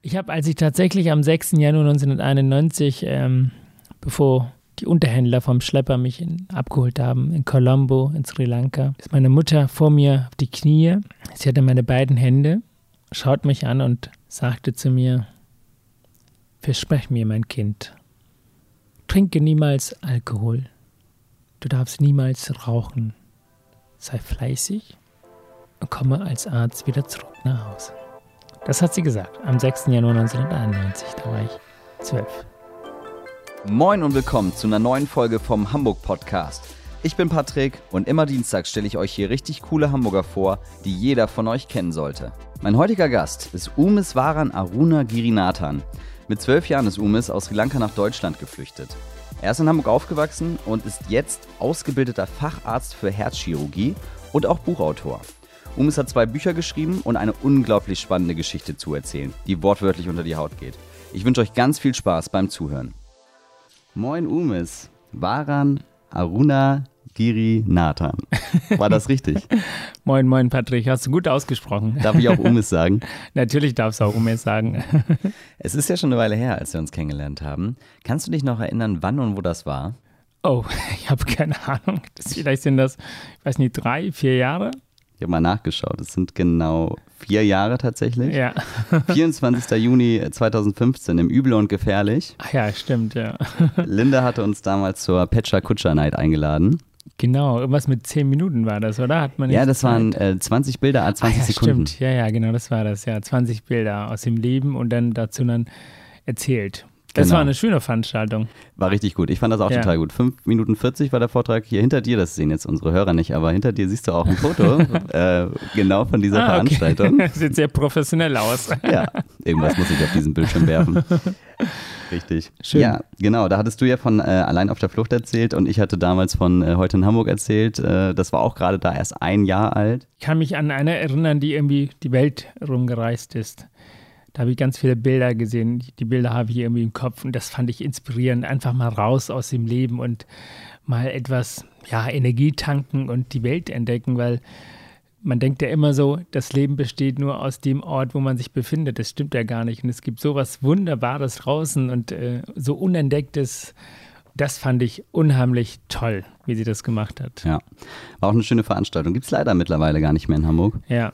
Ich habe, als ich tatsächlich am 6. Januar 1991, ähm, bevor die Unterhändler vom Schlepper mich in, abgeholt haben, in Colombo, in Sri Lanka, ist meine Mutter vor mir auf die Knie. Sie hatte meine beiden Hände, schaut mich an und sagte zu mir, versprech mir, mein Kind, trinke niemals Alkohol. Du darfst niemals rauchen. Sei fleißig und komme als Arzt wieder zurück nach Hause. Das hat sie gesagt am 6. Januar 1991. Da war ich zwölf. Moin und willkommen zu einer neuen Folge vom Hamburg Podcast. Ich bin Patrick und immer Dienstag stelle ich euch hier richtig coole Hamburger vor, die jeder von euch kennen sollte. Mein heutiger Gast ist Umis Varan Aruna Girinathan. Mit zwölf Jahren ist Umis aus Sri Lanka nach Deutschland geflüchtet. Er ist in Hamburg aufgewachsen und ist jetzt ausgebildeter Facharzt für Herzchirurgie und auch Buchautor. Umis hat zwei Bücher geschrieben und eine unglaublich spannende Geschichte zu erzählen, die wortwörtlich unter die Haut geht. Ich wünsche euch ganz viel Spaß beim Zuhören. Moin Umis, Varan Aruna Giri Nathan. War das richtig? moin, moin Patrick, hast du gut ausgesprochen. Darf ich auch Umis sagen? Natürlich darfst du auch Umis sagen. es ist ja schon eine Weile her, als wir uns kennengelernt haben. Kannst du dich noch erinnern, wann und wo das war? Oh, ich habe keine Ahnung. Das, vielleicht sind das, ich weiß nicht, drei, vier Jahre? Ich habe mal nachgeschaut. Es sind genau vier Jahre tatsächlich. Ja. 24. Juni 2015 im Übel und Gefährlich. Ach ja, stimmt, ja. Linda hatte uns damals zur Pecha Kutscher Night eingeladen. Genau, irgendwas mit zehn Minuten war das, oder? Hat man ja, das Zeit? waren äh, 20 Bilder, 20 ah, ja, Sekunden. Stimmt, ja, ja, genau, das war das, ja. 20 Bilder aus dem Leben und dann dazu dann erzählt. Das genau. war eine schöne Veranstaltung. War richtig gut. Ich fand das auch ja. total gut. 5 Minuten 40 war der Vortrag hier hinter dir. Das sehen jetzt unsere Hörer nicht, aber hinter dir siehst du auch ein Foto äh, genau von dieser ah, okay. Veranstaltung. Sieht sehr professionell aus. ja, irgendwas muss ich auf diesen Bildschirm werfen. Richtig. Schön. Ja, genau. Da hattest du ja von äh, Allein auf der Flucht erzählt und ich hatte damals von äh, Heute in Hamburg erzählt. Äh, das war auch gerade da erst ein Jahr alt. Ich kann mich an eine erinnern, die irgendwie die Welt rumgereist ist. Da habe ich ganz viele Bilder gesehen. Die Bilder habe ich irgendwie im Kopf und das fand ich inspirierend. Einfach mal raus aus dem Leben und mal etwas ja, Energie tanken und die Welt entdecken, weil man denkt ja immer so, das Leben besteht nur aus dem Ort, wo man sich befindet. Das stimmt ja gar nicht. Und es gibt so was Wunderbares draußen und äh, so Unentdecktes. Das fand ich unheimlich toll, wie sie das gemacht hat. Ja, war auch eine schöne Veranstaltung. Gibt es leider mittlerweile gar nicht mehr in Hamburg. Ja.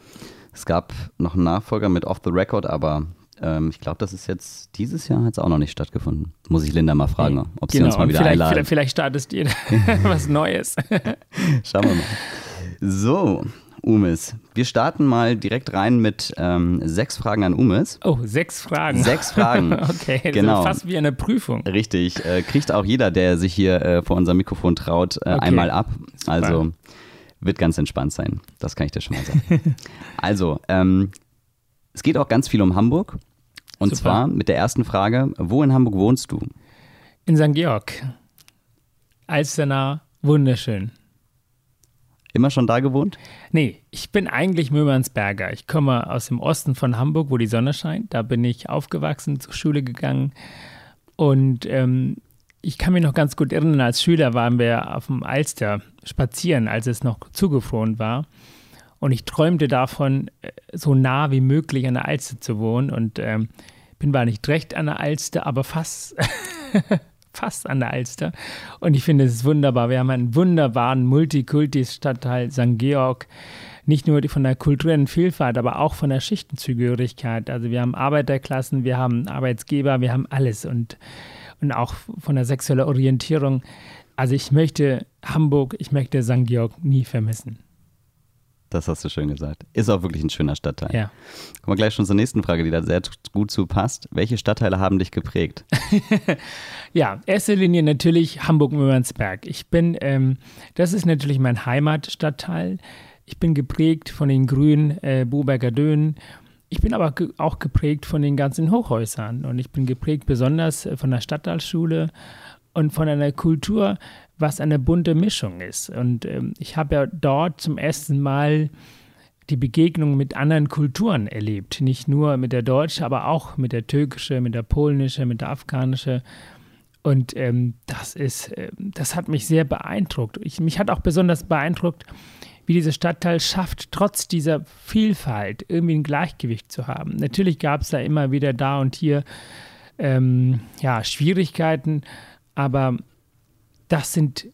Es gab noch einen Nachfolger mit Off the Record, aber ähm, ich glaube, das ist jetzt dieses Jahr hat es auch noch nicht stattgefunden. Muss ich Linda mal fragen, okay. ob sie genau. uns mal wieder vielleicht, einladen. Vielleicht, startest du was Neues. Schauen wir mal. So, Umis. Wir starten mal direkt rein mit ähm, sechs Fragen an Umis. Oh, sechs Fragen. Sechs Fragen. okay, genau. Fast wie eine Prüfung. Richtig. Äh, kriegt auch jeder, der sich hier äh, vor unserem Mikrofon traut, äh, okay. einmal ab. Super. Also wird ganz entspannt sein. Das kann ich dir schon mal sagen. also, ähm, es geht auch ganz viel um Hamburg. Und Super. zwar mit der ersten Frage: Wo in Hamburg wohnst du? In St. Georg. Alsternah, wunderschön. Immer schon da gewohnt? Nee, ich bin eigentlich Möhmannsberger. Ich komme aus dem Osten von Hamburg, wo die Sonne scheint. Da bin ich aufgewachsen, zur Schule gegangen. Und ähm, ich kann mich noch ganz gut erinnern, als Schüler waren wir auf dem Alster spazieren, als es noch zugefroren war. Und ich träumte davon, äh, so nah wie möglich an der Alster zu wohnen. Und ähm, bin zwar nicht direkt an der Alster, aber fast, fast an der Alster. Und ich finde es wunderbar. Wir haben einen wunderbaren Multikulti-Stadtteil St. Georg. Nicht nur von der kulturellen Vielfalt, aber auch von der Schichtenzugehörigkeit. Also wir haben Arbeiterklassen, wir haben Arbeitsgeber, wir haben alles. Und und auch von der sexuellen Orientierung. Also ich möchte Hamburg, ich möchte St. Georg nie vermissen. Das hast du schön gesagt. Ist auch wirklich ein schöner Stadtteil. Ja. Kommen wir gleich schon zur nächsten Frage, die da sehr gut zu passt. Welche Stadtteile haben dich geprägt? ja, erste Linie natürlich Hamburg-Mürnsberg. Ich bin, ähm, das ist natürlich mein Heimatstadtteil. Ich bin geprägt von den grünen äh, Boberger Dönen ich bin aber ge auch geprägt von den ganzen Hochhäusern und ich bin geprägt besonders äh, von der Stadtteilschule und von einer Kultur, was eine bunte Mischung ist. Und ähm, ich habe ja dort zum ersten Mal die Begegnung mit anderen Kulturen erlebt. Nicht nur mit der deutschen, aber auch mit der türkischen, mit der polnischen, mit der afghanischen. Und ähm, das ist, äh, das hat mich sehr beeindruckt. Ich, mich hat auch besonders beeindruckt, wie dieser Stadtteil schafft, trotz dieser Vielfalt irgendwie ein Gleichgewicht zu haben. Natürlich gab es da immer wieder da und hier ähm, ja, Schwierigkeiten, aber das sind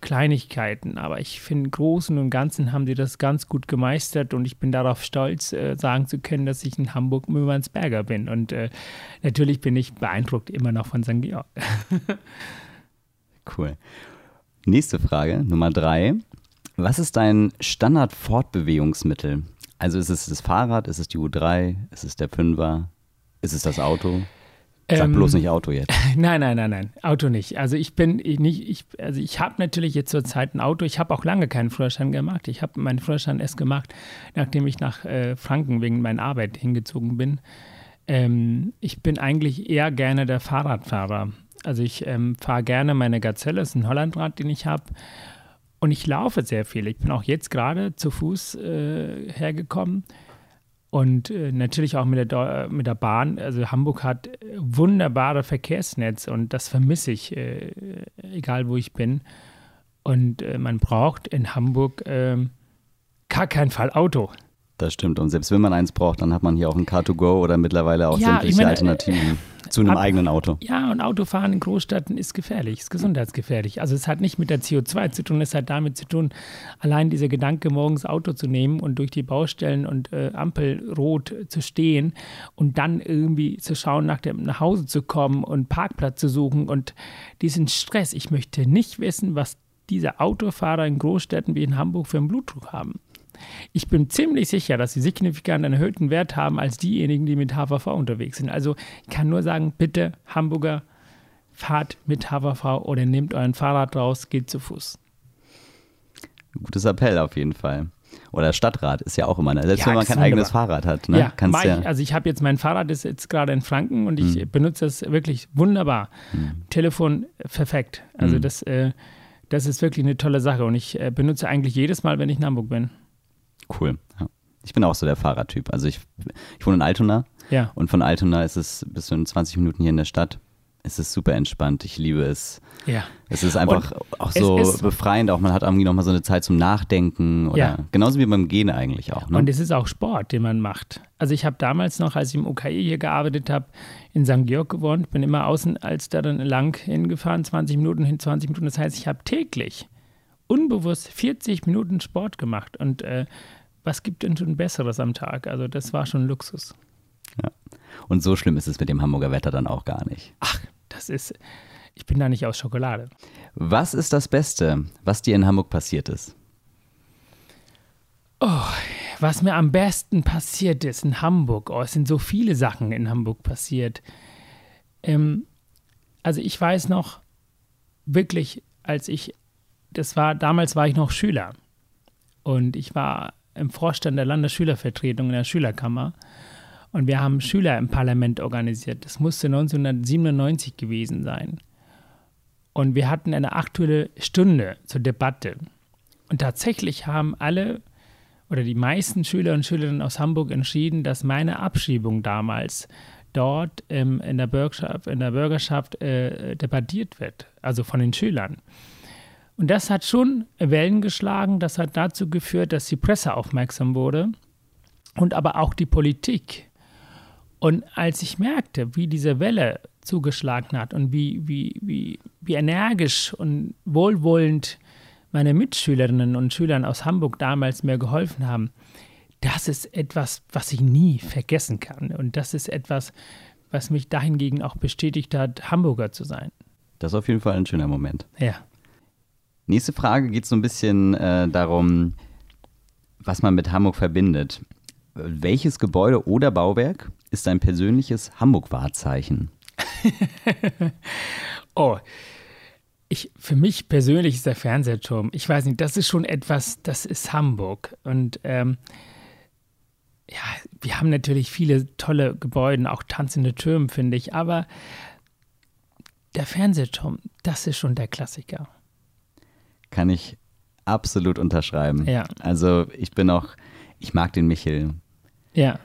Kleinigkeiten. Aber ich finde, im Großen und Ganzen haben sie das ganz gut gemeistert und ich bin darauf stolz, äh, sagen zu können, dass ich in Hamburg Müllernsberger bin. Und äh, natürlich bin ich beeindruckt immer noch von St. Georg. cool. Nächste Frage, Nummer drei. Was ist dein Standard-Fortbewegungsmittel? Also ist es das Fahrrad, ist es die U3, ist es der Fünfer, ist es das Auto? Sag ähm, bloß nicht Auto jetzt. Nein, nein, nein, nein, Auto nicht. Also ich bin nicht, ich, also ich habe natürlich jetzt zur Zeit ein Auto. Ich habe auch lange keinen Führerschein gemacht. Ich habe meinen Führerschein erst gemacht, nachdem ich nach äh, Franken wegen meiner Arbeit hingezogen bin. Ähm, ich bin eigentlich eher gerne der Fahrradfahrer. Also ich ähm, fahre gerne meine Gazelle, das ist ein Hollandrad, den ich habe. Und ich laufe sehr viel. Ich bin auch jetzt gerade zu Fuß äh, hergekommen. Und äh, natürlich auch mit der, mit der Bahn. Also Hamburg hat wunderbare Verkehrsnetz und das vermisse ich, äh, egal wo ich bin. Und äh, man braucht in Hamburg ähm, gar keinen Fall Auto. Das stimmt. Und selbst wenn man eins braucht, dann hat man hier auch ein Car2Go oder mittlerweile auch ja, sämtliche ich meine, Alternativen zu einem ab, eigenen Auto. Ja, und Autofahren in Großstädten ist gefährlich, ist gesundheitsgefährlich. Also es hat nicht mit der CO2 zu tun, es hat damit zu tun, allein dieser Gedanke, morgens Auto zu nehmen und durch die Baustellen und äh, Ampelrot zu stehen und dann irgendwie zu schauen, nach, dem, nach Hause zu kommen und Parkplatz zu suchen und diesen Stress. Ich möchte nicht wissen, was diese Autofahrer in Großstädten wie in Hamburg für einen Blutdruck haben. Ich bin ziemlich sicher, dass sie signifikant einen erhöhten Wert haben als diejenigen, die mit HVV unterwegs sind. Also ich kann nur sagen, bitte Hamburger, fahrt mit HVV oder nehmt euren Fahrrad raus, geht zu Fuß. Gutes Appell auf jeden Fall. Oder Stadtrat ist ja auch immer, ne? selbst ja, wenn man kein eigenes Fahrrad hat. Ne? Ja, Kannst ja ich, also ich habe jetzt mein Fahrrad, ist jetzt gerade in Franken und ich mhm. benutze es wirklich wunderbar. Mhm. Telefon perfekt. Also mhm. das, äh, das ist wirklich eine tolle Sache und ich äh, benutze eigentlich jedes Mal, wenn ich in Hamburg bin. Cool. Ja. Ich bin auch so der Fahrradtyp. Also ich, ich wohne in Altona. Ja. Und von Altona ist es bis zu 20 Minuten hier in der Stadt. Es ist super entspannt. Ich liebe es. Ja. Es ist einfach und auch so befreiend. Auch man hat irgendwie nochmal so eine Zeit zum Nachdenken. Oder ja. Genauso wie beim Gehen eigentlich auch. Ne? Und es ist auch Sport, den man macht. Also ich habe damals noch, als ich im UKE hier gearbeitet habe, in St. Georg gewohnt, bin immer außen als da dann lang hingefahren, 20 Minuten hin, 20 Minuten. Das heißt, ich habe täglich unbewusst 40 Minuten Sport gemacht. Und äh, was gibt denn schon Besseres am Tag? Also das war schon Luxus. Ja. Und so schlimm ist es mit dem Hamburger Wetter dann auch gar nicht. Ach, das ist, ich bin da nicht aus Schokolade. Was ist das Beste, was dir in Hamburg passiert ist? Oh, was mir am besten passiert ist in Hamburg. Oh, es sind so viele Sachen in Hamburg passiert. Ähm, also ich weiß noch wirklich, als ich, das war, damals war ich noch Schüler. Und ich war im Vorstand der Landesschülervertretung in der Schülerkammer. Und wir haben Schüler im Parlament organisiert. Das musste 1997 gewesen sein. Und wir hatten eine aktuelle Stunde zur Debatte. Und tatsächlich haben alle oder die meisten Schüler und Schülerinnen aus Hamburg entschieden, dass meine Abschiebung damals dort ähm, in der Bürgerschaft, in der Bürgerschaft äh, debattiert wird, also von den Schülern. Und das hat schon Wellen geschlagen, das hat dazu geführt, dass die Presse aufmerksam wurde und aber auch die Politik. Und als ich merkte, wie diese Welle zugeschlagen hat und wie, wie, wie, wie energisch und wohlwollend meine Mitschülerinnen und Schüler aus Hamburg damals mir geholfen haben, das ist etwas, was ich nie vergessen kann. Und das ist etwas, was mich dahingegen auch bestätigt hat, Hamburger zu sein. Das ist auf jeden Fall ein schöner Moment. Ja. Nächste Frage geht so ein bisschen äh, darum, was man mit Hamburg verbindet. Welches Gebäude oder Bauwerk ist dein persönliches Hamburg-Wahrzeichen? oh, ich, für mich persönlich ist der Fernsehturm. Ich weiß nicht, das ist schon etwas, das ist Hamburg. Und ähm, ja, wir haben natürlich viele tolle Gebäude, auch tanzende Türme, finde ich. Aber der Fernsehturm, das ist schon der Klassiker kann ich absolut unterschreiben. Ja. Also ich bin auch, ich mag den Michel. Ja.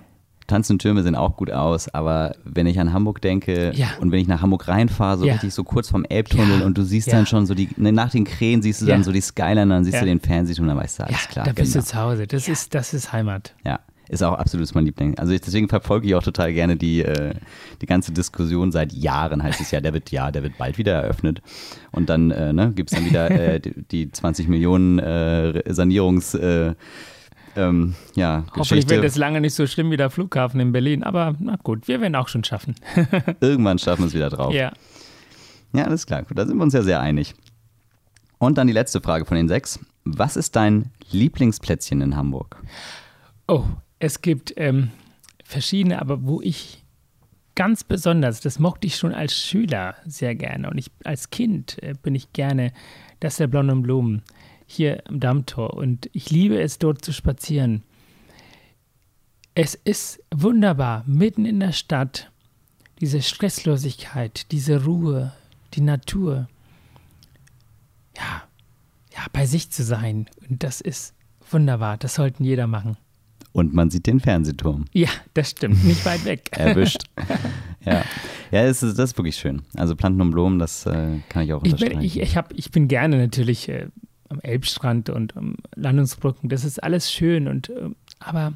tanzende Türme sehen auch gut aus, aber wenn ich an Hamburg denke Ja. und wenn ich nach Hamburg reinfahre, so Ja. richtig so kurz vom Elbtunnel Ja. und du siehst Ja. dann schon so die, ne, nach den Krähen siehst du Ja. dann so die Skyline, dann siehst Ja. du den Fernsehturm, dann weißt du, Ja, alles klar. da bist genau. du zu Hause. Das, ist, das ist Heimat. Ja, ist auch absolut mein Liebling. Also ich, deswegen verfolge ich auch total gerne die, äh, die ganze Diskussion. Seit Jahren heißt es ja, der wird, ja, der wird bald wieder eröffnet. Und dann äh, ne, gibt es dann wieder äh, die, die 20 Millionen äh, Sanierungs... Äh, ähm, ja, Hoffentlich wird es lange nicht so schlimm wie der Flughafen in Berlin. Aber na gut, wir werden auch schon schaffen. Irgendwann schaffen wir es wieder drauf. Ja. Ja, alles klar. Gut, da sind wir uns ja sehr einig. Und dann die letzte Frage von den sechs. Was ist dein Lieblingsplätzchen in Hamburg? Oh, es gibt ähm, verschiedene, aber wo ich ganz besonders, das mochte ich schon als Schüler sehr gerne und ich als Kind äh, bin ich gerne, das der Blonden Blumen hier am Dammtor und ich liebe es dort zu spazieren. Es ist wunderbar, mitten in der Stadt, diese Stresslosigkeit, diese Ruhe, die Natur. Ja, ja, bei sich zu sein und das ist wunderbar, das sollten jeder machen. Und man sieht den Fernsehturm. Ja, das stimmt, nicht weit weg. Erwischt. ja, ja es ist, das ist wirklich schön. Also Planten und Blumen, das äh, kann ich auch Ich unterstreichen. bin, ich, ich, hab, ich bin gerne natürlich äh, am Elbstrand und am Landungsbrücken. Das ist alles schön und ähm, aber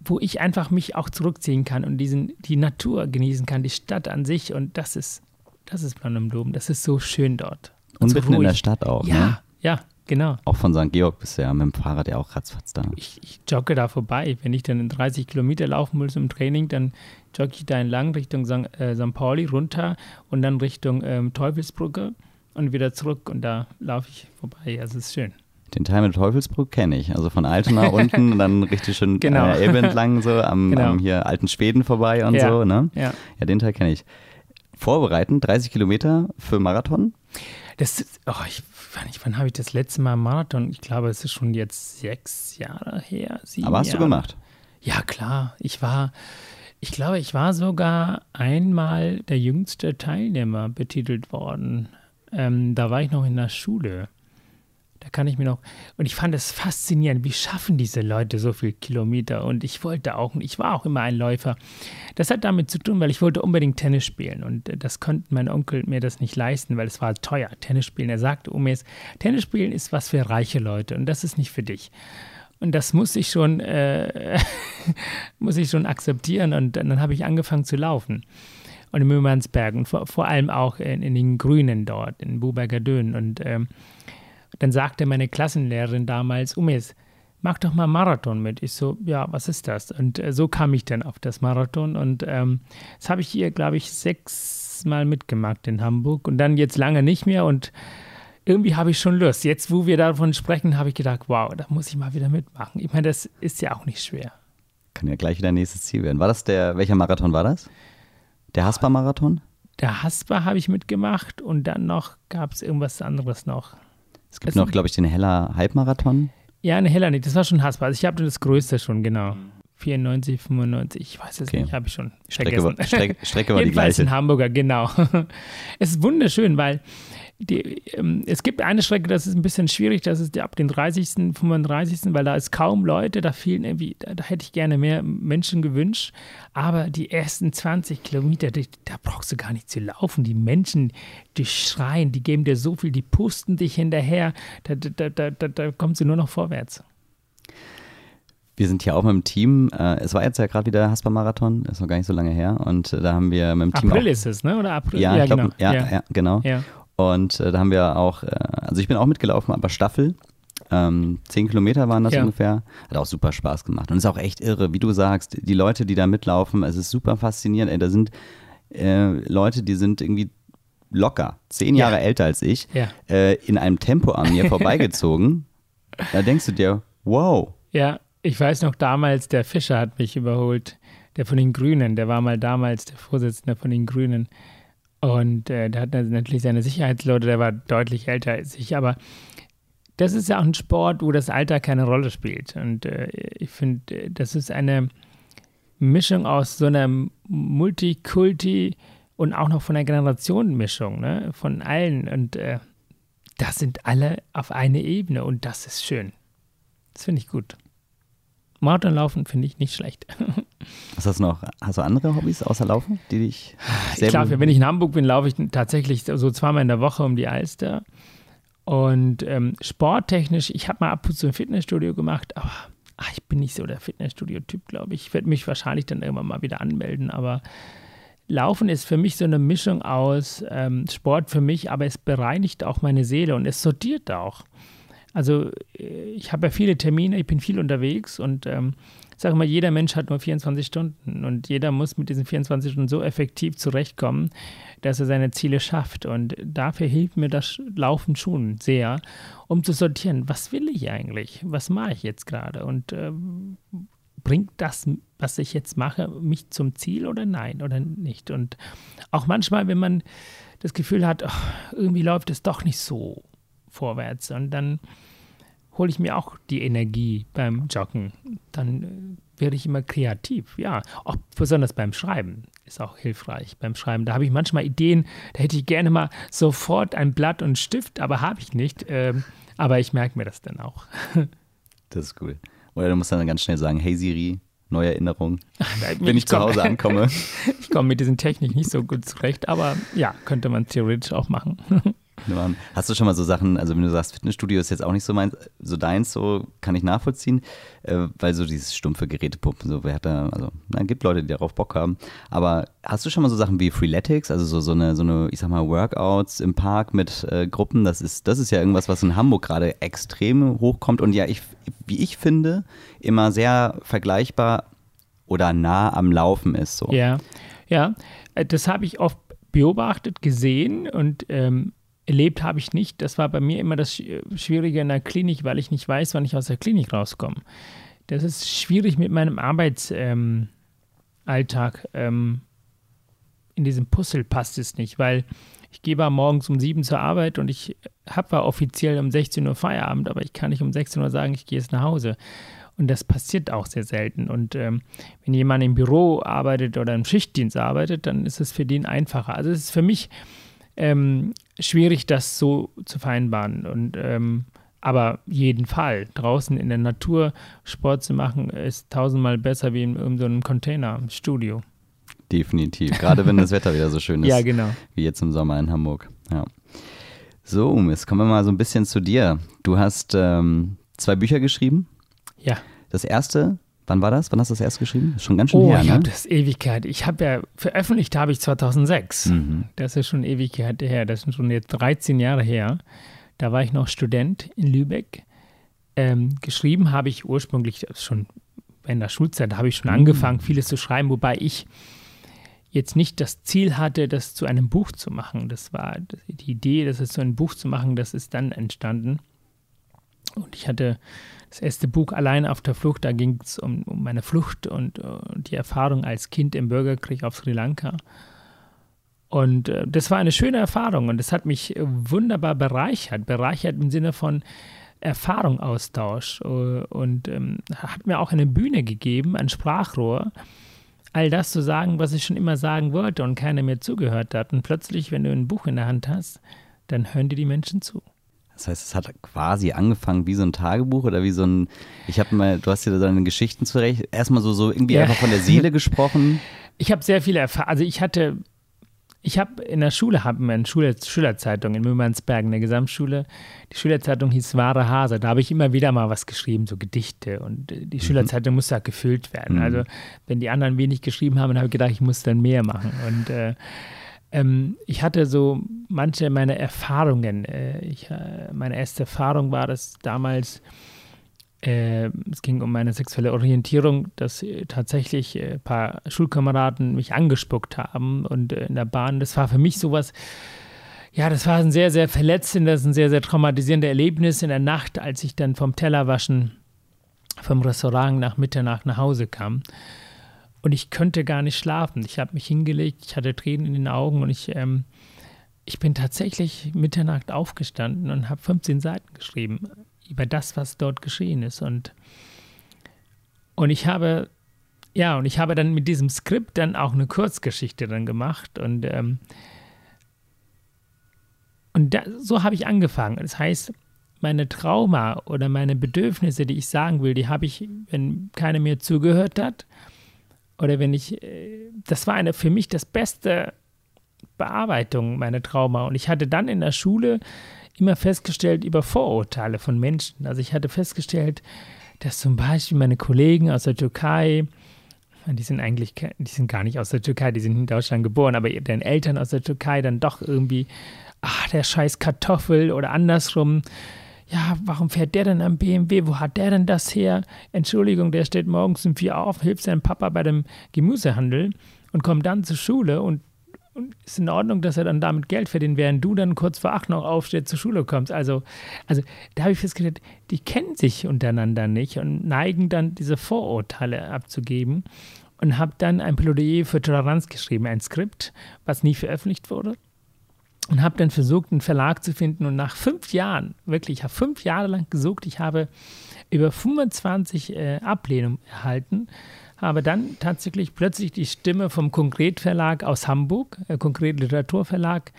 wo ich einfach mich auch zurückziehen kann und diesen, die Natur genießen kann, die Stadt an sich und das ist, das ist Blumen. Das ist so schön dort. und so mitten in der. Stadt auch. Ja, Ne? ja, genau. Auch von St. Georg bist du ja mit dem Fahrrad ja auch ratzfatz da. Ich, ich jogge da vorbei. Wenn ich dann 30 Kilometer laufen muss im Training, dann jogge ich da entlang Richtung St. Äh, St. Pauli runter und dann Richtung ähm, Teufelsbrücke und wieder zurück und da laufe ich vorbei. Also es ist schön. Den Teil mit Teufelsbrück kenne ich. Also von Altona unten und dann richtig schön Genau. äh, Elbe entlang, so am, Genau. am hier alten Schweden vorbei und Ja. so. Ne? Ja. Ja, den Teil kenne ich. Vorbereiten, 30 Kilometer für Marathon. Das ist, oh, ich, wann, wann habe ich das letzte Mal Marathon? Ich glaube, es ist schon jetzt sechs Jahre her. Sieben Aber hast Jahre. du gemacht? Ja, klar. Ich war, ich glaube, ich war sogar einmal der jüngste Teilnehmer betitelt worden. Ähm, da war ich noch in der Schule. Da kann ich mir noch. Und ich fand es faszinierend, wie schaffen diese Leute so viel Kilometer? Und ich wollte auch, ich war auch immer ein Läufer. Das hat damit zu tun, weil ich wollte unbedingt Tennis spielen. Und äh, das konnte mein Onkel mir das nicht leisten, weil es war teuer, Tennis spielen. Er sagte, Umes, Tennis spielen ist was für reiche Leute und das ist nicht für dich. Und das muss ich schon, äh, muss ich schon akzeptieren. Und dann, dann habe ich angefangen zu laufen. Und in Mümmernsberg und vor, vor allem auch in, in den Grünen dort, in Buberger Dön. Und ähm, dann sagte meine Klassenlehrerin damals, Umes, mach doch mal Marathon mit. Ich so, ja, was ist das? Und äh, so kam ich dann auf das Marathon. Und ähm, das habe ich hier, glaube ich, sechsmal mitgemacht in Hamburg. Und dann jetzt lange nicht mehr. Und irgendwie habe ich schon Lust. Jetzt, wo wir davon sprechen, habe ich gedacht, wow, da muss ich mal wieder mitmachen. Ich meine, das ist ja auch nicht schwer. Kann ja gleich wieder nächstes Ziel werden. War das der, welcher Marathon war das? Der Haspa-Marathon? Der Haspa habe ich mitgemacht und dann noch gab es irgendwas anderes noch. Es gibt Es- noch, glaube ich, den Heller Halbmarathon. Ja, eine Heller nicht. Das war schon Haspa. Also ich habe das größte schon, genau. 94, 95, ich weiß es Okay. nicht, habe ich schon Strecke vergessen. war, Strecke, Strecke war die gleiche. in Hamburger, genau. es ist wunderschön, weil die, ähm, es gibt eine Strecke, das ist ein bisschen schwierig, das ist die ab den 30., 35., weil da ist kaum Leute, da fehlen irgendwie, da, da hätte ich gerne mehr Menschen gewünscht. Aber die ersten 20 Kilometer, die, da brauchst du gar nicht zu laufen. Die Menschen, die schreien, die geben dir so viel, die pusten dich hinterher, da, da, da, da, da kommst du nur noch vorwärts. Wir sind hier auch mit dem Team. Äh, es war jetzt ja gerade wieder der Haspa-Marathon, ist noch gar nicht so lange her. Und äh, da haben wir mit dem Team April ist es, ne? Oder April? Ja, ich glaub, genau. ja, ja. ja, genau. Und äh, da haben wir auch, äh, also ich bin auch mitgelaufen, aber Staffel. Ähm, zehn Kilometer waren das Ja. ungefähr. Hat auch super Spaß gemacht. Und ist auch echt irre, wie du sagst, die Leute, die da mitlaufen, es ist super faszinierend. Ey, da sind äh, Leute, die sind irgendwie locker, zehn Ja. Jahre älter als ich, Ja. äh, in einem Tempo an mir vorbeigezogen. Da denkst du dir, wow, Ja, ich weiß noch damals, der Fischer hat mich überholt, der von den Grünen, der war mal damals der Vorsitzende von den Grünen. Und äh, der hat natürlich seine Sicherheitsleute, der war deutlich älter als ich, aber das ist ja auch ein Sport, wo das Alter keine Rolle spielt. Und äh, ich finde, äh, das ist eine Mischung aus so einer Multikulti und auch noch von einer Generationenmischung, ne? von allen. Und äh, das sind alle auf eine Ebene und das ist schön. Das finde ich gut. Marathonlaufen finde ich nicht schlecht. Was hast du noch? Hast du andere Hobbys außer Laufen, die dich sehr Ich glaube, wenn ich in Hamburg bin, laufe ich tatsächlich so zweimal in der Woche um die Alster. Und ähm, sporttechnisch, ich habe mal ab und zu ein Fitnessstudio gemacht, aber ach, ich bin nicht so der Fitnessstudio-Typ, glaube ich. Ich werde mich wahrscheinlich dann irgendwann mal wieder anmelden, aber Laufen ist für mich so eine Mischung aus ähm, Sport für mich, aber es bereinigt auch meine Seele und es sortiert auch. Also äh, ich habe ja viele Termine, ich bin viel unterwegs und ähm, sage mal, jeder Mensch hat nur 24 Stunden und jeder muss mit diesen 24 Stunden so effektiv zurechtkommen, dass er seine Ziele schafft. Und dafür hilft mir das Laufen schon sehr, um zu sortieren, was will ich eigentlich, was mache ich jetzt gerade und ähm, bringt das, was ich jetzt mache, mich zum Ziel oder nein oder nicht. Und auch manchmal, wenn man das Gefühl hat, ach, irgendwie läuft es doch nicht so vorwärts und dann hole ich mir auch die Energie beim Joggen. Dann äh, werde ich immer kreativ. Ja, auch besonders beim Schreiben ist auch hilfreich. Beim Schreiben, da habe ich manchmal Ideen, da hätte ich gerne mal sofort ein Blatt und Stift, aber habe ich nicht. Ähm, aber ich merke mir das dann auch. das ist cool. Oder du musst dann ganz schnell sagen, hey Siri, neue Erinnerung, wenn ich zu Hause ankomme. ich komme mit diesen Technik nicht so gut zurecht, aber ja, könnte man theoretisch auch machen. Hast du schon mal so Sachen, also wenn du sagst, Fitnessstudio ist jetzt auch nicht so meins, so deins, so kann ich nachvollziehen, äh, weil so dieses stumpfe Gerätepumpen, so wer hat da, also na, gibt Leute, die darauf Bock haben. Aber hast du schon mal so Sachen wie Freeletics, also so, so eine, so eine, ich sag mal, Workouts im Park mit äh, Gruppen, das ist, das ist ja irgendwas, was in Hamburg gerade extrem hochkommt und ja, ich, wie ich finde, immer sehr vergleichbar oder nah am Laufen ist. So. Ja, ja, äh, das habe ich oft beobachtet, gesehen und ähm, erlebt habe ich nicht. Das war bei mir immer das Schwierige in der Klinik, weil ich nicht weiß, wann ich aus der Klinik rauskomme. Das ist schwierig mit meinem Arbeitsalltag. Ähm, ähm, in diesem Puzzle passt es nicht, weil ich gehe mal morgens um sieben zur Arbeit und ich habe zwar offiziell um 16 Uhr Feierabend, aber ich kann nicht um 16 Uhr sagen, ich gehe jetzt nach Hause. Und das passiert auch sehr selten. Und ähm, wenn jemand im Büro arbeitet oder im Schichtdienst arbeitet, dann ist es für den einfacher. Also es ist für mich ähm, schwierig, das so zu vereinbaren. Und ähm, aber jeden Fall, draußen in der Natur Sport zu machen, ist tausendmal besser wie in irgendeinem so Container-Studio. Definitiv, gerade wenn das Wetter wieder so schön ist. ja, genau. Wie jetzt im Sommer in Hamburg. Ja. So, jetzt kommen wir mal so ein bisschen zu dir. Du hast ähm, zwei Bücher geschrieben. Ja. Das erste Wann war das? Wann hast du das erst geschrieben? Schon ganz schön oh, her, ich ne? habe das Ewigkeit. Ich habe ja, veröffentlicht habe ich 2006. Mhm. Das ist schon Ewigkeit her. Das sind schon jetzt 13 Jahre her. Da war ich noch Student in Lübeck. Ähm, geschrieben habe ich ursprünglich schon in der Schulzeit, habe ich schon mhm. angefangen, vieles zu schreiben, wobei ich jetzt nicht das Ziel hatte, das zu einem Buch zu machen. Das war die Idee, das ist so ein Buch zu machen, das ist dann entstanden. Und ich hatte das erste Buch Allein auf der Flucht, da ging es um, um, meine Flucht und, äh, die Erfahrung als Kind im Bürgerkrieg auf Sri Lanka. Und äh, das war eine schöne Erfahrung und das hat mich wunderbar bereichert. Bereichert im Sinne von Erfahrungsaustausch äh, und ähm, hat mir auch eine Bühne gegeben, ein Sprachrohr, all das zu sagen, was ich schon immer sagen wollte und keiner mir zugehört hat. Und plötzlich, wenn du ein Buch in der Hand hast, dann hören dir die Menschen zu. Das heißt, es hat quasi angefangen wie so ein Tagebuch oder wie so ein, ich habe mal, du hast dir deine Geschichten zurecht, erstmal so, so irgendwie ja. einfach von der Seele gesprochen. Ich habe sehr viele Erfahrungen, also ich hatte, ich habe in der Schule, haben wir eine Schule, Schülerzeitung in Mümmernsberg, in der Gesamtschule, die Schülerzeitung hieß Wahre Hase, da habe ich immer wieder mal was geschrieben, so Gedichte und die mhm. Schülerzeitung musste halt gefüllt werden. Mhm. Also wenn die anderen wenig geschrieben haben, dann habe ich gedacht, ich muss dann mehr machen und äh, ähm, ich hatte so manche meiner Erfahrungen. Äh, ich, äh, meine erste Erfahrung war das damals, äh, es ging um meine sexuelle Orientierung, dass äh, tatsächlich ein äh, paar Schulkameraden mich angespuckt haben und in der Bahn. Das war für mich sowas, ja, das war ein sehr, sehr verletzendes, ein sehr, sehr traumatisierendes Erlebnis in der Nacht, als ich dann vom Tellerwaschen vom Restaurant nach Mitternacht nach Hause kam. Und ich könnte gar nicht schlafen. Ich habe mich hingelegt, ich hatte Tränen in den Augen und ich, ähm, ich bin tatsächlich Mitternacht aufgestanden und habe 15 Seiten geschrieben über das, was dort geschehen ist. Und, und ich habe, ja, und ich habe dann mit diesem Skript dann auch eine Kurzgeschichte dann gemacht und, ähm, und da, so habe ich angefangen. Das heißt, meine Trauma oder meine Bedürfnisse, die ich sagen will, die habe ich, wenn keiner mir zugehört hat, oder wenn ich, äh, das war eine für mich das beste Bearbeitung meiner Trauma. Und ich hatte dann in der Schule immer festgestellt über Vorurteile von Menschen. Also ich hatte festgestellt, dass zum Beispiel meine Kollegen aus der Türkei, die sind eigentlich, die sind gar nicht aus der Türkei, die sind in Deutschland geboren, aber deren Eltern aus der Türkei dann doch irgendwie, ach, der scheiß Kartoffel oder andersrum. Ja, warum fährt der denn am BMW? Wo hat der denn das her? Entschuldigung, der steht morgens um vier auf, hilft seinem Papa bei dem Gemüsehandel und kommt dann zur Schule und und ist in Ordnung, dass er dann damit Geld verdient, während du dann kurz vor acht noch aufstehst, zur Schule kommst. Also, also da habe ich festgestellt, die kennen sich untereinander nicht und neigen dann diese Vorurteile abzugeben und habe dann ein Plädoyer für Toleranz geschrieben, ein Skript, was nie veröffentlicht wurde. Und habe dann versucht, einen Verlag zu finden. Und nach fünf Jahren, wirklich, ich habe fünf Jahre lang gesucht, ich habe über 25 äh, Ablehnungen erhalten habe dann tatsächlich plötzlich die Stimme vom Konkretverlag aus Hamburg, äh, Konkret Literaturverlag,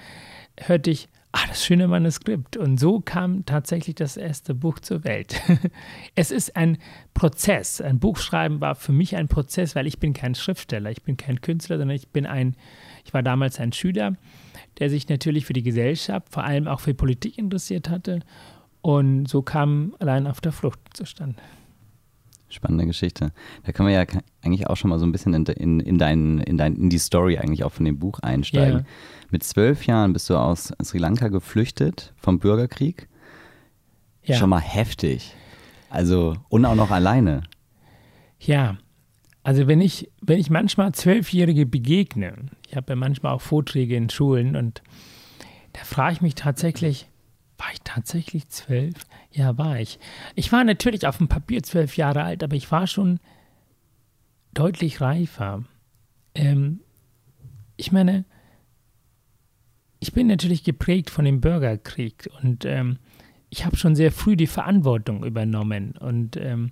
hörte ich, ah, das schöne Manuskript. Und so kam tatsächlich das erste Buch zur Welt. es ist ein Prozess. Ein Buchschreiben war für mich ein Prozess, weil ich bin kein Schriftsteller, ich bin kein Künstler, sondern ich bin ein, ich war damals ein Schüler, der sich natürlich für die Gesellschaft, vor allem auch für Politik interessiert hatte. Und so kam allein auf der Flucht zustande. Spannende Geschichte. Da können wir ja eigentlich auch schon mal so ein bisschen in, in, in, dein, in, dein, in die Story eigentlich auch von dem Buch einsteigen. Ja. Mit zwölf Jahren bist du aus Sri Lanka geflüchtet vom Bürgerkrieg. Ja. Schon mal heftig. Also, und auch noch alleine. Ja, also wenn ich, wenn ich manchmal Zwölfjährige begegne, ich habe ja manchmal auch Vorträge in Schulen und da frage ich mich tatsächlich, war ich tatsächlich zwölf? Ja, war ich. Ich war natürlich auf dem Papier zwölf Jahre alt, aber ich war schon deutlich reifer. Ähm, ich meine, ich bin natürlich geprägt von dem Bürgerkrieg und ähm, ich habe schon sehr früh die Verantwortung übernommen und ähm,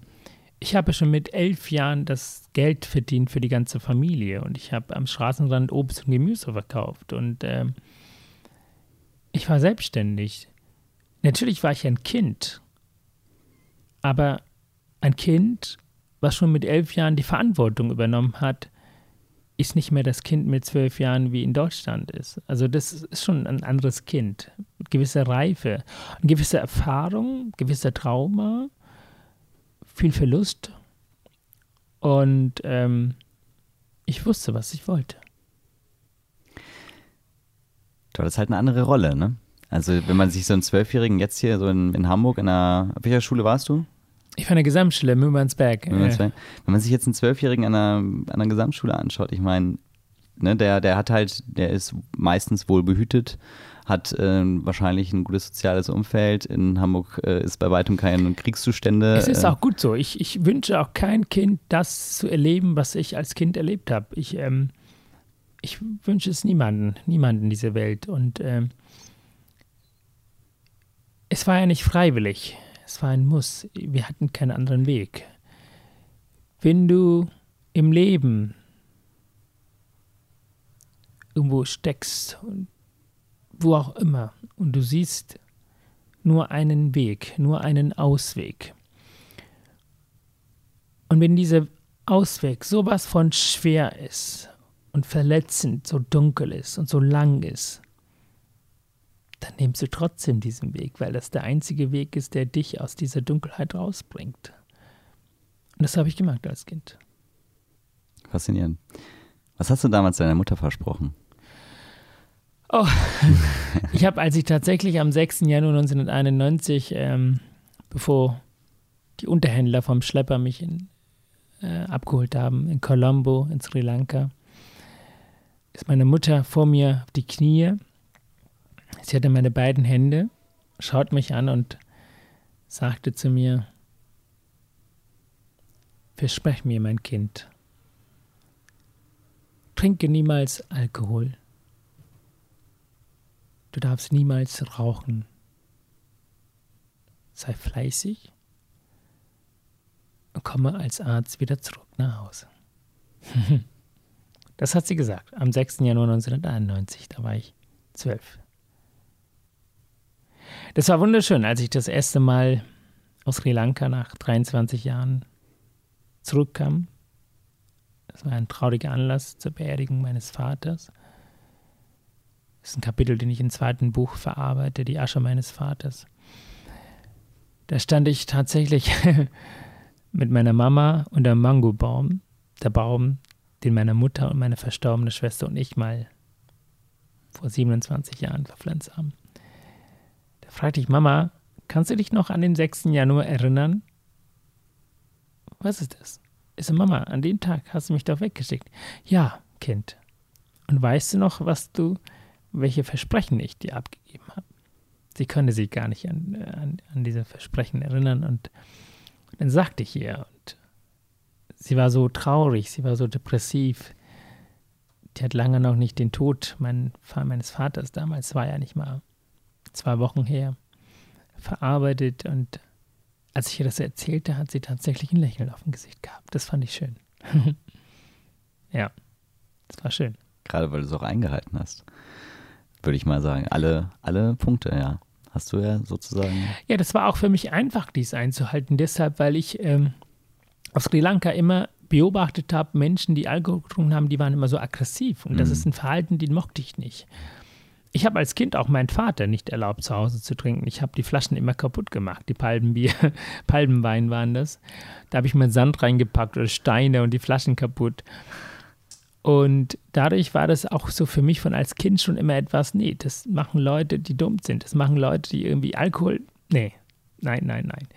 ich habe schon mit elf Jahren das Geld verdient für die ganze Familie und ich habe am Straßenrand Obst und Gemüse verkauft und ähm, ich war selbstständig. Natürlich war ich ein Kind, aber ein Kind, was schon mit elf Jahren die Verantwortung übernommen hat, ist nicht mehr das Kind mit zwölf Jahren wie in Deutschland ist. Also das ist schon ein anderes Kind. Gewisse Reife, gewisse Erfahrung, gewisser Trauma, viel Verlust. Und ähm, ich wusste, was ich wollte. Du hattest halt eine andere Rolle, ne? Also wenn man sich so einen Zwölfjährigen jetzt hier so in, in Hamburg, in einer, welcher Schule warst du? Ich war in der Gesamtschule, Mümmernsberg. Mümmernsberg. Wenn man sich jetzt einen Zwölfjährigen an einer, an einer Gesamtschule anschaut, ich meine, ne, der, der hat halt, der ist meistens wohl behütet, hat äh, wahrscheinlich ein gutes soziales Umfeld. In Hamburg äh, ist bei weitem keine Kriegszustände. Es ist äh, auch gut so. Ich, ich wünsche auch kein Kind, das zu erleben, was ich als Kind erlebt habe. Ich, ähm, ich wünsche es niemanden, niemanden dieser Welt. Und ähm, es war ja nicht freiwillig, es war ein Muss. Wir hatten keinen anderen Weg. Wenn du im Leben irgendwo steckst, wo auch immer, und du siehst nur einen Weg, nur einen Ausweg. Und wenn dieser Ausweg sowas von schwer ist und verletzend, so dunkel ist und so lang ist, dann nimmst du trotzdem diesen Weg, weil das der einzige Weg ist, der dich aus dieser Dunkelheit rausbringt. Und das habe ich gemacht als Kind. Faszinierend. Was hast du damals deiner Mutter versprochen? Oh, ich habe, als ich tatsächlich am 6. Januar 1991, ähm, bevor die Unterhändler vom Schlepper mich in, äh, abgeholt haben, in Colombo, in Sri Lanka, ist meine Mutter vor mir auf die Knie Sie hatte meine beiden Hände, schaut mich an und sagte zu mir, Versprech mir, mein Kind, trinke niemals Alkohol. Du darfst niemals rauchen. Sei fleißig und komme als Arzt wieder zurück nach Hause. Das hat sie gesagt am 6. Januar 1991, da war ich zwölf. Das war wunderschön, als ich das erste Mal aus Sri Lanka nach 23 Jahren zurückkam. Das war ein trauriger Anlass zur Beerdigung meines Vaters. Das ist ein Kapitel, den ich im zweiten Buch verarbeite, die Asche meines Vaters. Da stand ich tatsächlich mit meiner Mama unter dem Mangobaum, der Baum, den meine Mutter und meine verstorbene Schwester und ich mal vor 27 Jahren verpflanzt haben. Da fragte ich Mama, kannst du dich noch an den 6. Januar erinnern? Was ist das? So, Mama, an dem Tag hast du mich doch weggeschickt. Ja, Kind. Und weißt du noch, was du, welche Versprechen ich dir abgegeben habe? Sie konnte sich gar nicht an, an, an diese Versprechen erinnern und dann sagte ich ihr und sie war so traurig, sie war so depressiv. Die hat lange noch nicht den Tod mein, meines Vaters, damals war ja nicht mal zwei Wochen her, verarbeitet und als ich ihr das erzählte, hat sie tatsächlich ein Lächeln auf dem Gesicht gehabt. Das fand ich schön. ja, das war schön. Gerade weil du es auch eingehalten hast, würde ich mal sagen. Alle, alle Punkte, ja. Hast du ja sozusagen. Ja, das war auch für mich einfach, dies einzuhalten. Deshalb, weil ich ähm, auf Sri Lanka immer beobachtet habe, Menschen, die Alkohol getrunken haben, die waren immer so aggressiv. Und mhm. das ist ein Verhalten, den mochte ich nicht. Ich habe als Kind auch meinen Vater nicht erlaubt, zu Hause zu trinken. Ich habe die Flaschen immer kaputt gemacht. Die Palmenbier, Palmenwein waren das. Da habe ich mir Sand reingepackt oder Steine und die Flaschen kaputt. Und dadurch war das auch so für mich von als Kind schon immer etwas, nee, das machen Leute, die dumm sind. Das machen Leute, die irgendwie Alkohol, nee, nein, nein, nein.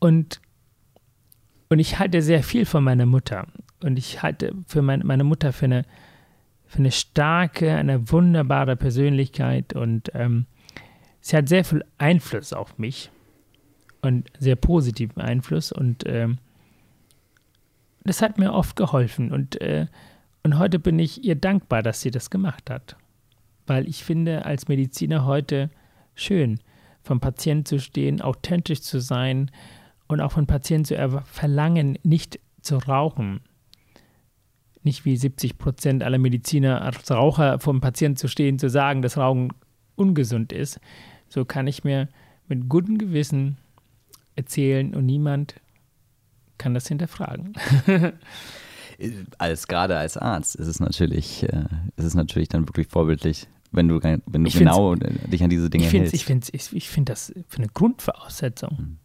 Und, und ich halte sehr viel von meiner Mutter. Und ich halte für meine, meine Mutter für eine für eine starke, eine wunderbare Persönlichkeit und ähm, sie hat sehr viel Einfluss auf mich und sehr positiven Einfluss und ähm, das hat mir oft geholfen und, äh, und heute bin ich ihr dankbar, dass sie das gemacht hat, weil ich finde als Mediziner heute schön, vom Patienten zu stehen, authentisch zu sein und auch von Patienten zu verlangen, nicht zu rauchen nicht wie 70 Prozent aller Mediziner als Raucher vom Patienten zu stehen, zu sagen, dass Rauchen ungesund ist. So kann ich mir mit gutem Gewissen erzählen und niemand kann das hinterfragen. als gerade als Arzt ist es natürlich, äh, ist es natürlich dann wirklich vorbildlich, wenn du, wenn du genau dich an diese Dinge ich hältst. Ich finde ich, ich find das für eine Grundvoraussetzung. Mhm.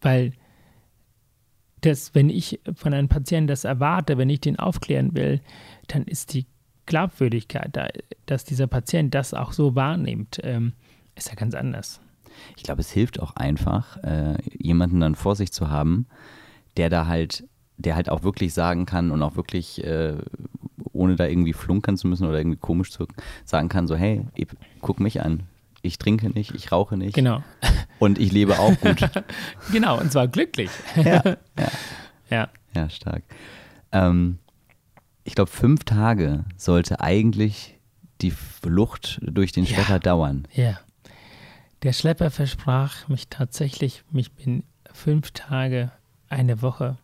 Weil dass wenn ich von einem Patienten das erwarte, wenn ich den aufklären will, dann ist die Glaubwürdigkeit, da, dass dieser Patient das auch so wahrnimmt, ähm, ist ja ganz anders. Ich glaube, es hilft auch einfach, äh, jemanden dann vor sich zu haben, der da halt, der halt auch wirklich sagen kann und auch wirklich, äh, ohne da irgendwie flunkern zu müssen oder irgendwie komisch zu sagen kann, so, hey, guck mich an, ich trinke nicht, ich rauche nicht. Genau. Und ich lebe auch gut. genau, und zwar glücklich. ja, ja. ja. ja stark. Ähm, ich glaube, fünf Tage sollte eigentlich die Flucht durch den Schlepper ja. dauern. Ja. Der Schlepper versprach mich tatsächlich, mich bin fünf Tage, eine Woche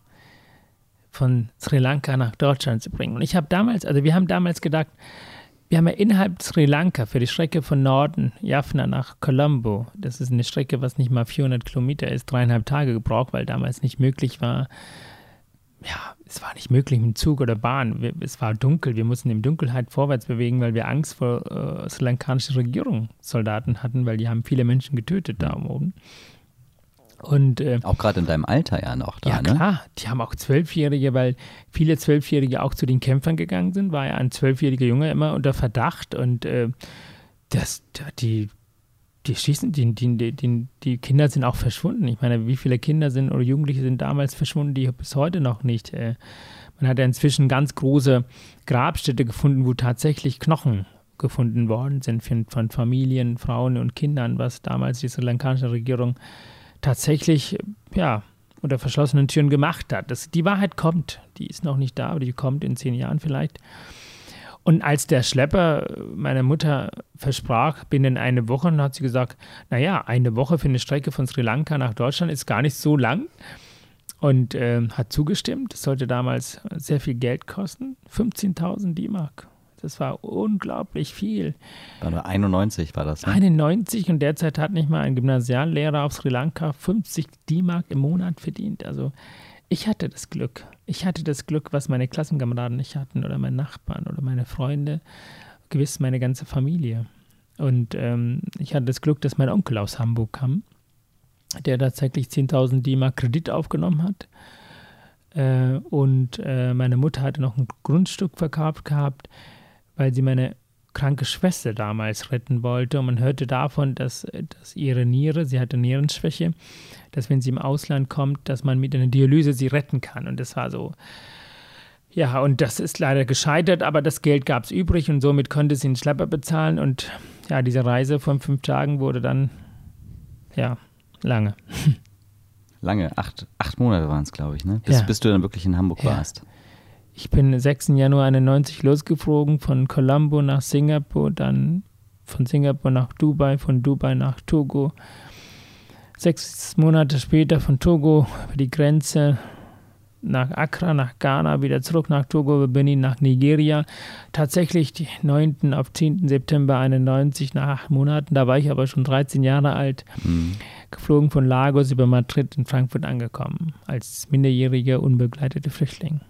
von Sri Lanka nach Deutschland zu bringen. Und ich habe damals, also wir haben damals gedacht, wir haben ja innerhalb Sri Lanka für die Strecke von Norden, Jaffna nach Colombo, das ist eine Strecke, was nicht mal 400 Kilometer ist, dreieinhalb Tage gebraucht, weil damals nicht möglich war, ja, es war nicht möglich mit Zug oder Bahn. Wir, es war dunkel, wir mussten in Dunkelheit vorwärts bewegen, weil wir Angst vor äh, sri lankanischen Regierungssoldaten hatten, weil die haben viele Menschen getötet da oben. Und, äh, auch gerade in deinem Alter ja noch da, Ja, ne? klar. Die haben auch Zwölfjährige, weil viele Zwölfjährige auch zu den Kämpfern gegangen sind, war ja ein zwölfjähriger Junge immer unter Verdacht und äh, das, die, die schießen, die, die, die, die Kinder sind auch verschwunden. Ich meine, wie viele Kinder sind oder Jugendliche sind damals verschwunden, die bis heute noch nicht. Äh, man hat ja inzwischen ganz große Grabstätte gefunden, wo tatsächlich Knochen gefunden worden sind von, Familien, Frauen und Kindern, was damals die sri lankanische Regierung tatsächlich, ja, unter verschlossenen Türen gemacht hat. Das, die Wahrheit kommt, die ist noch nicht da, aber die kommt in zehn Jahren vielleicht. Und als der Schlepper meiner Mutter versprach, binnen eine Woche, dann hat sie gesagt, naja, eine Woche für eine Strecke von Sri Lanka nach Deutschland ist gar nicht so lang. Und äh, hat zugestimmt. Das sollte damals sehr viel Geld kosten. 15.000 D-Mark. Das war unglaublich viel. War 91 war das. Ne? 91 und derzeit hat nicht mal ein Gymnasiallehrer auf Sri Lanka 50 D-Mark im Monat verdient. Also ich hatte das Glück. Ich hatte das Glück, was meine Klassenkameraden nicht hatten oder meine Nachbarn oder meine Freunde, gewiss meine ganze Familie. Und ähm, ich hatte das Glück, dass mein Onkel aus Hamburg kam, der tatsächlich 10.000 D-Mark Kredit aufgenommen hat. Äh, und äh, meine Mutter hatte noch ein Grundstück verkauft gehabt, weil sie meine kranke Schwester damals retten wollte. Und man hörte davon, dass, dass ihre Niere, sie hatte Nierenschwäche, dass wenn sie im Ausland kommt, dass man mit einer Dialyse sie retten kann. Und das war so, ja, und das ist leider gescheitert, aber das Geld gab es übrig und somit konnte sie einen Schlepper bezahlen. Und ja, diese Reise von fünf Tagen wurde dann, ja, lange. Lange, acht, acht Monate waren es, glaube ich, ne? Bis, Ja. bis du dann wirklich in Hamburg Ja. warst. Ich bin 6. Januar 91 losgeflogen, von Colombo nach Singapur, dann von Singapur nach Dubai, von Dubai nach Togo. Sechs Monate später von Togo über die Grenze nach Accra, nach Ghana, wieder zurück nach Togo, über Benin nach Nigeria. Tatsächlich die 9. auf 10. September 91, nach acht Monaten, da war ich aber schon 13 Jahre alt, Mhm. geflogen von Lagos über Madrid in Frankfurt angekommen, als minderjähriger unbegleiteter Flüchtling.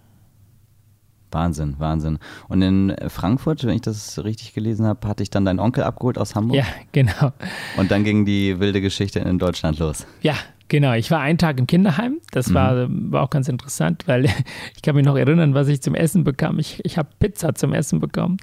Wahnsinn, Wahnsinn. Und in Frankfurt, wenn ich das richtig gelesen habe, hatte ich dann deinen Onkel abgeholt aus Hamburg. Ja, genau. Und dann ging die wilde Geschichte in Deutschland los. Ja, genau. Ich war einen Tag im Kinderheim. Das Mhm. war, war auch ganz interessant, weil ich kann mich noch erinnern, was ich zum Essen bekam. Ich, ich habe Pizza zum Essen bekommen.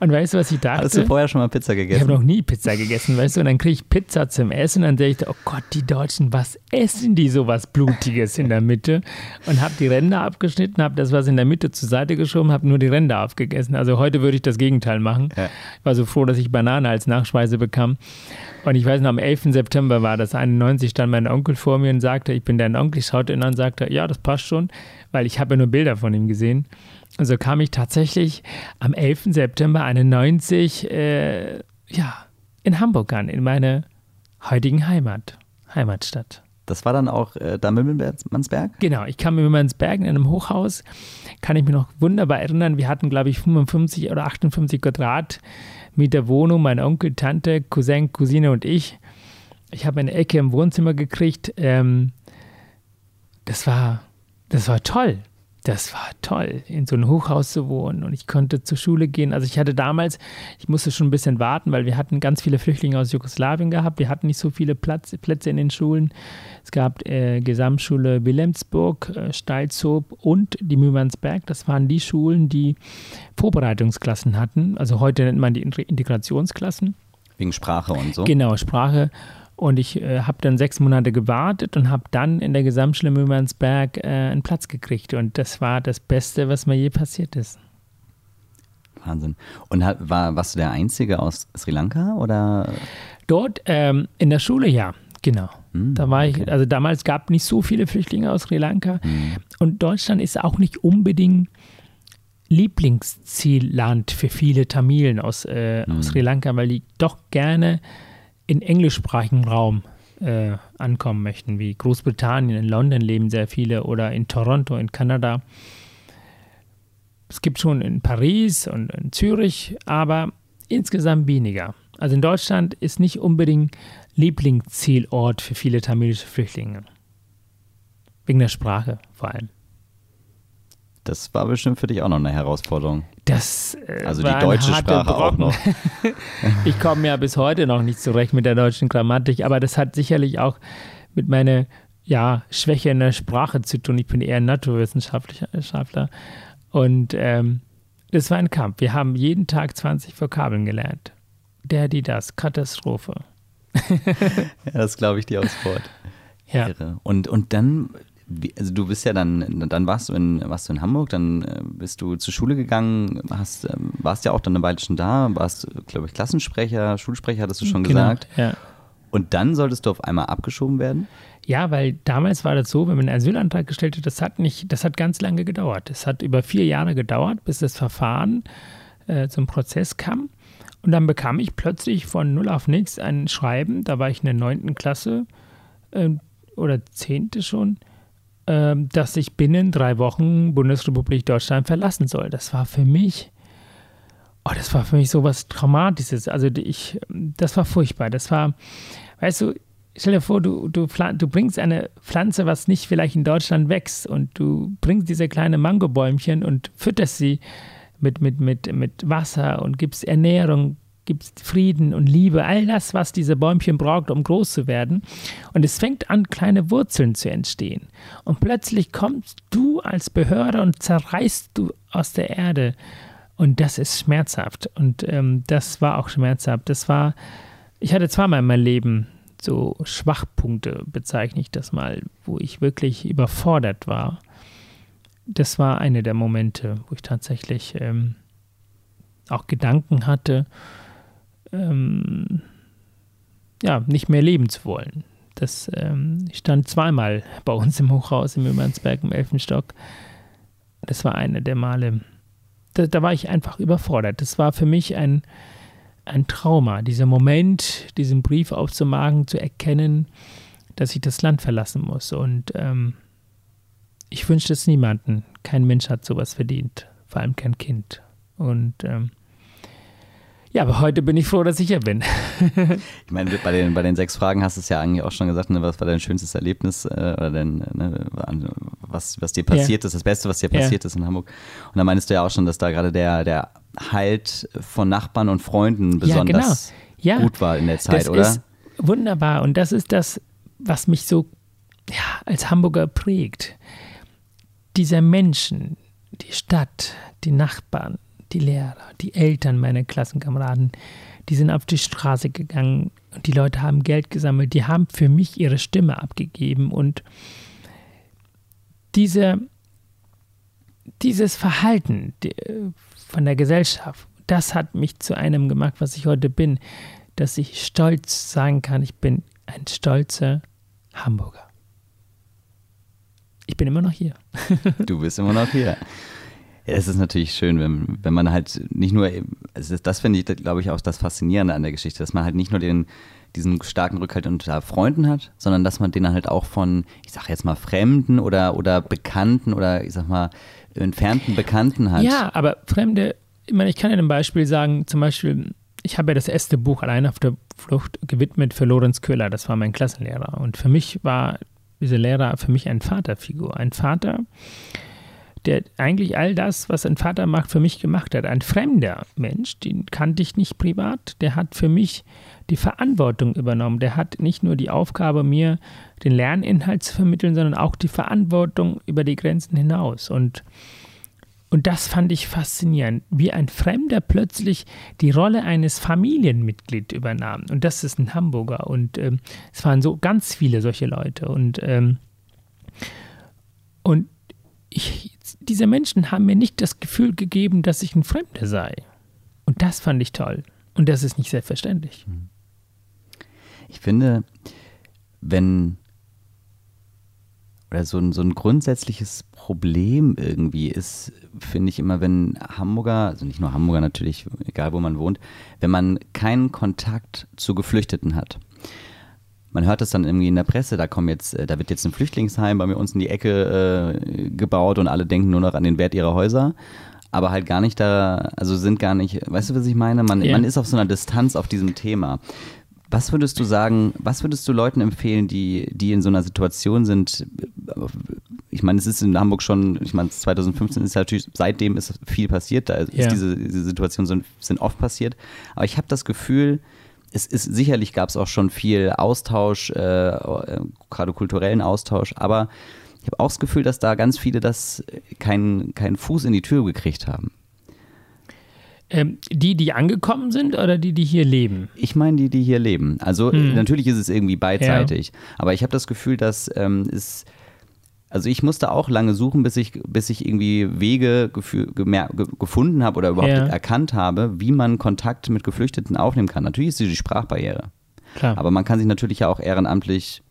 Und weißt du, was ich dachte? Hast du vorher schon mal Pizza ich habe gegessen? noch nie Pizza gegessen, weißt du? Und dann kriege ich Pizza zum Essen. Und dann denke ich, oh Gott, die Deutschen, was essen die so was Blutiges in der Mitte? Und habe die Ränder abgeschnitten, habe das, was in der Mitte zur Seite geschoben, habe nur die Ränder aufgegessen. Also heute würde ich das Gegenteil machen. Ja. Ich war so froh, dass ich Banane als Nachspeise bekam. Und ich weiß noch, am 11. September war das 91, stand mein Onkel vor mir und sagte, ich bin dein Onkel. Ich schaute ihn an und sagte, ja, das passt schon, weil ich habe ja nur Bilder von ihm gesehen. Und so kam ich tatsächlich am 11. September 91 äh, ja, in Hamburg an, in meine heutigen Heimat, Heimatstadt. Das war dann auch äh, da Mümmelsberg? Genau, ich kam in Mümmernsberg in einem Hochhaus, kann ich mich noch wunderbar erinnern. Wir hatten, glaube ich, 55 oder 58 Quadratmeter Wohnung, mein Onkel, Tante, Cousin, Cousine und ich. Ich habe eine Ecke im Wohnzimmer gekriegt. Ähm, das war, das war toll. Das war toll, in so einem Hochhaus zu wohnen und ich konnte zur Schule gehen. Also ich hatte damals, ich musste schon ein bisschen warten, weil wir hatten ganz viele Flüchtlinge aus Jugoslawien gehabt. Wir hatten nicht so viele Platz, Plätze in den Schulen. Es gab äh, Gesamtschule Wilhelmsburg, äh, Steilzob und die Mühmannsberg. Das waren die Schulen, die Vorbereitungsklassen hatten. Also heute nennt man die Integrationsklassen. Wegen Sprache und so. Genau, Sprache. Und ich äh, habe dann sechs Monate gewartet und habe dann in der Gesamtschule Mühmannsberg äh, einen Platz gekriegt. Und das war das Beste, was mir je passiert ist. Wahnsinn. Und war, warst du der Einzige aus Sri Lanka oder? Dort ähm, in der Schule, ja, genau. Hm, Da war ich, okay. also damals gab nicht so viele Flüchtlinge aus Sri Lanka. Hm. Und Deutschland ist auch nicht unbedingt Lieblingszielland für viele Tamilen aus, äh, Mhm. aus Sri Lanka, weil die doch gerne in englischsprachigen Raum äh, ankommen möchten, wie Großbritannien, in London leben sehr viele oder in Toronto, in Kanada. Es gibt schon in Paris und in Zürich, aber insgesamt weniger. Also in Deutschland ist nicht unbedingt Lieblingszielort für viele tamilische Flüchtlinge. Wegen der Sprache vor allem. Das war bestimmt für dich auch noch eine Herausforderung. Das äh, Also die deutsche Sprache auch Brocken. noch. ich komme ja bis heute noch nicht zurecht mit der deutschen Grammatik, aber das hat sicherlich auch mit meiner ja, Schwäche in der Sprache zu tun. Ich bin eher Naturwissenschaftler und ähm, das war ein Kampf. Wir haben jeden Tag 20 Vokabeln gelernt. Der, die, das, Katastrophe. Ja, das glaube ich dir aufs Wort. Ja. Irre. Und, und dann, wie- also du bist ja dann, dann warst du in, warst du in Hamburg, dann äh, bist du zur Schule gegangen, hast, ähm, warst ja auch dann eine Weile schon da, warst, glaube ich, Klassensprecher, Schulsprecher, hattest du schon Genau, gesagt. Ja. Und dann solltest du auf einmal abgeschoben werden? Ja, weil damals war das so, wenn man einen Asylantrag gestellt hat, das hat nicht, das hat ganz lange gedauert. Es hat über vier Jahre gedauert, bis das Verfahren äh, zum Prozess kam. Und dann bekam ich plötzlich von null auf nichts ein Schreiben, da war ich in der neunten Klasse äh, oder zehnte schon, äh, dass ich binnen drei Wochen Bundesrepublik Deutschland verlassen soll. Das war für mich, oh, das war für mich so was Traumatisches. Also ich, das war furchtbar. Das war, weißt du, stell dir vor, du, du, du bringst eine Pflanze, was nicht vielleicht in Deutschland wächst, und du bringst diese kleine Mangobäumchen und fütterst sie mit, mit, mit, mit Wasser und gibst Ernährung, gibst Frieden und Liebe, all das, was diese Bäumchen braucht, um groß zu werden. Und es fängt an, kleine Wurzeln zu entstehen. Und plötzlich kommst du als Behörde und zerreißt du aus der Erde. Und das ist schmerzhaft. Und ähm, das war auch schmerzhaft. Das war, ich hatte zweimal in meinem Leben so Schwachpunkte, bezeichne ich das mal, wo ich wirklich überfordert war. Das war eine der Momente, wo ich tatsächlich ähm, auch Gedanken hatte, ähm, ja, nicht mehr leben zu wollen. Das ähm, stand zweimal bei uns im Hochhaus im Ömernsberg im Elfenstock. Das war eine der Male. Da, da war ich einfach überfordert. Das war für mich ein, ein Trauma, dieser Moment, diesen Brief aufzumachen, zu erkennen, dass ich das Land verlassen muss. Und ähm, ich wünsche es niemanden. Kein Mensch hat sowas verdient, vor allem kein Kind. Und ähm, ja, aber heute bin ich froh, dass ich hier bin. ich meine, bei den, bei den sechs Fragen hast du es ja eigentlich auch schon gesagt, ne, was war dein schönstes Erlebnis äh, oder dein, ne, was, was dir passiert ja. ist, das Beste, was dir passiert ja. ist in Hamburg. Und da meinst du ja auch schon, dass da gerade der, der Halt von Nachbarn und Freunden besonders ja, genau. gut war in der Zeit, das oder? Ist wunderbar. Und das ist das, was mich so ja, als Hamburger prägt. Dieser Menschen, die Stadt, die Nachbarn, die Lehrer, die Eltern meiner Klassenkameraden, die sind auf die Straße gegangen und die Leute haben Geld gesammelt, die haben für mich ihre Stimme abgegeben und diese, dieses Verhalten von der Gesellschaft, das hat mich zu einem gemacht, was ich heute bin, dass ich stolz sagen kann, ich bin ein stolzer Hamburger. Ich bin immer noch hier. Du bist immer noch hier. Es ist natürlich schön, wenn, wenn man halt nicht nur, also das finde ich, glaube ich, auch das Faszinierende an der Geschichte, dass man halt nicht nur den, diesen starken Rückhalt unter Freunden hat, sondern dass man den halt auch von, ich sage jetzt mal, Fremden oder, oder Bekannten oder ich sag mal, entfernten Bekannten hat. Ja, aber Fremde, ich meine, ich kann ja ein Beispiel sagen, zum Beispiel, ich habe ja das erste Buch allein auf der Flucht gewidmet für Lorenz Köhler, das war mein Klassenlehrer. Und für mich war dieser Lehrer für mich ein Vaterfigur. Ein Vater, der eigentlich all das, was ein Vater macht, für mich gemacht hat. Ein fremder Mensch, den kannte ich nicht privat, der hat für mich die Verantwortung übernommen. Der hat nicht nur die Aufgabe, mir den Lerninhalt zu vermitteln, sondern auch die Verantwortung über die Grenzen hinaus. Und, und das fand ich faszinierend, wie ein Fremder plötzlich die Rolle eines Familienmitglieds übernahm. Und das ist ein Hamburger. Und ähm, es waren so ganz viele solche Leute. Und, ähm, und diese Menschen haben mir nicht das Gefühl gegeben, dass ich ein Fremder sei. Und das fand ich toll. Und das ist nicht selbstverständlich. Hm. Ich finde, wenn oder so ein, so ein grundsätzliches Problem irgendwie ist, finde ich immer, wenn Hamburger, also nicht nur Hamburger natürlich, egal wo man wohnt, wenn man keinen Kontakt zu Geflüchteten hat man hört es dann irgendwie in der Presse, da kommen jetzt, äh, da wird jetzt ein Flüchtlingsheim bei mir uns in die Ecke äh, gebaut und alle denken nur noch an den Wert ihrer Häuser. Aber halt gar nicht da, also sind gar nicht, weißt du, was ich meine? Man, ja. man ist auf so einer Distanz auf diesem Thema. Was würdest du sagen, was würdest du Leuten empfehlen, die, die in so einer Situation sind? Ich meine, es ist in Hamburg schon, ich meine, 2015 ist natürlich, seitdem ist viel passiert, da ist ja. diese, diese Situationen sind, sind oft passiert. Aber ich habe das Gefühl, es ist sicherlich gab es auch schon viel Austausch, äh, äh, gerade kulturellen Austausch, aber ich habe auch das Gefühl, dass da ganz viele das keinen keinen Fuß in die Tür gekriegt haben. Ähm, die, die angekommen sind oder die, die hier leben? Ich meine die, die hier leben. Also hm. natürlich ist es irgendwie beidseitig, ja. aber ich habe das Gefühl, dass ähm, es also ich musste auch lange suchen, bis ich, bis ich irgendwie Wege gefunden habe oder überhaupt ja. erkannt habe, wie man Kontakt mit Geflüchteten aufnehmen kann. Natürlich ist es die Sprachbarriere. Klar. Aber man kann sich natürlich ja auch ehrenamtlich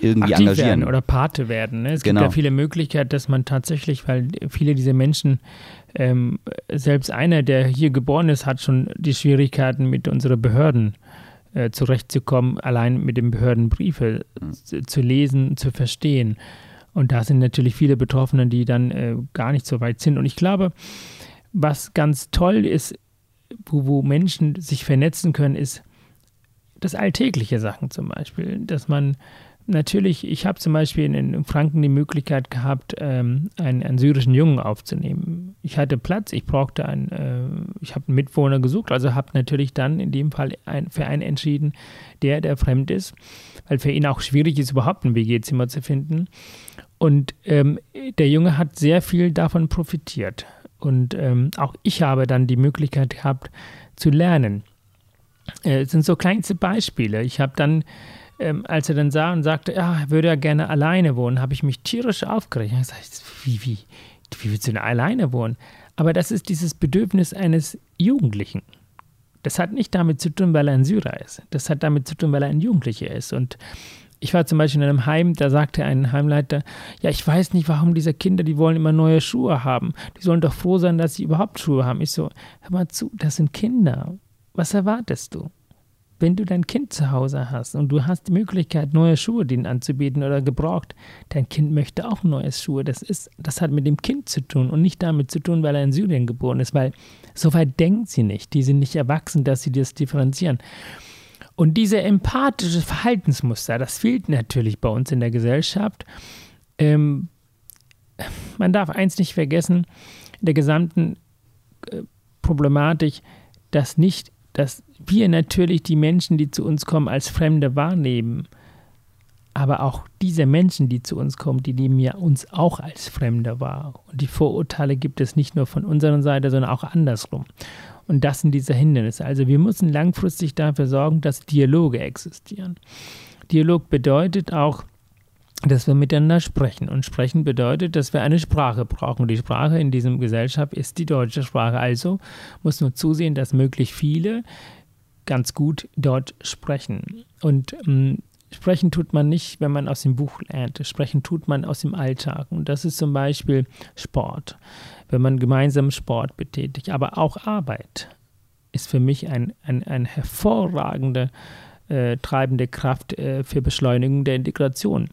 irgendwie Aktiv engagieren. Werden oder Pate werden. Ne? Es genau. gibt ja viele Möglichkeiten, dass man tatsächlich, weil viele dieser Menschen, ähm, selbst einer, der hier geboren ist, hat schon die Schwierigkeiten mit unseren Behörden äh, zurechtzukommen, allein mit den Behördenbriefe mhm. zu lesen, zu verstehen. Und da sind natürlich viele Betroffene, die dann äh, gar nicht so weit sind. Und ich glaube, was ganz toll ist, wo, wo Menschen sich vernetzen können, ist, das alltägliche Sachen zum Beispiel, dass man natürlich, ich habe zum Beispiel in, in, Franken die Möglichkeit gehabt, ähm, einen, einen, syrischen Jungen aufzunehmen. Ich hatte Platz, ich brauchte einen, äh, ich habe einen Mitwohner gesucht, also habe natürlich dann in dem Fall ein, für einen entschieden, der, der fremd ist, weil für ihn auch schwierig ist, überhaupt ein WG-Zimmer zu finden. Und ähm, der Junge hat sehr viel davon profitiert. Und ähm, auch ich habe dann die Möglichkeit gehabt zu lernen. Äh, es sind so kleinste Beispiele. Ich habe dann, ähm, als er dann sah und sagte, ja, er würde ja gerne alleine wohnen, habe ich mich tierisch aufgeregt. Ich sage, wie, wie, wie willst du denn alleine wohnen? Aber das ist dieses Bedürfnis eines Jugendlichen. Das hat nicht damit zu tun, weil er ein Syrer ist. Das hat damit zu tun, weil er ein Jugendlicher ist. Und ich war zum Beispiel in einem Heim, da sagte ein Heimleiter, ja, ich weiß nicht, warum diese Kinder, die wollen immer neue Schuhe haben. Die sollen doch froh sein, dass sie überhaupt Schuhe haben. Ich so, hör mal zu, das sind Kinder. Was erwartest du? Wenn du dein Kind zu Hause hast und du hast die Möglichkeit, neue Schuhe denen anzubieten oder gebraucht, dein Kind möchte auch neue Schuhe. Das, ist, das hat mit dem Kind zu tun und nicht damit zu tun, weil er in Syrien geboren ist, weil so weit denken sie nicht. Die sind nicht erwachsen, dass sie das differenzieren. Und diese empathische Verhaltensmuster, das fehlt natürlich bei uns in der Gesellschaft. Ähm, man darf eins nicht vergessen, in der gesamten äh, Problematik, dass nicht, dass wir natürlich die Menschen, die zu uns kommen, als Fremde wahrnehmen. Aber auch diese Menschen, die zu uns kommen, die nehmen ja uns auch als Fremde wahr. Und die Vorurteile gibt es nicht nur von unserer Seite, sondern auch andersrum. Und das sind diese Hindernisse. Also wir müssen langfristig dafür sorgen, dass Dialoge existieren. Dialog bedeutet auch, dass wir miteinander sprechen. Und sprechen bedeutet, dass wir eine Sprache brauchen. Die Sprache in diesem Gesellschaft ist die deutsche Sprache. Also muss man zusehen, dass möglichst viele ganz gut dort sprechen. Und ähm, sprechen tut man nicht, wenn man aus dem Buch lernt. Sprechen tut man aus dem Alltag. Und das ist zum Beispiel Sport wenn man gemeinsam Sport betätigt. Aber auch Arbeit ist für mich ein, ein, ein hervorragende äh, treibende Kraft äh, für Beschleunigung der Integration.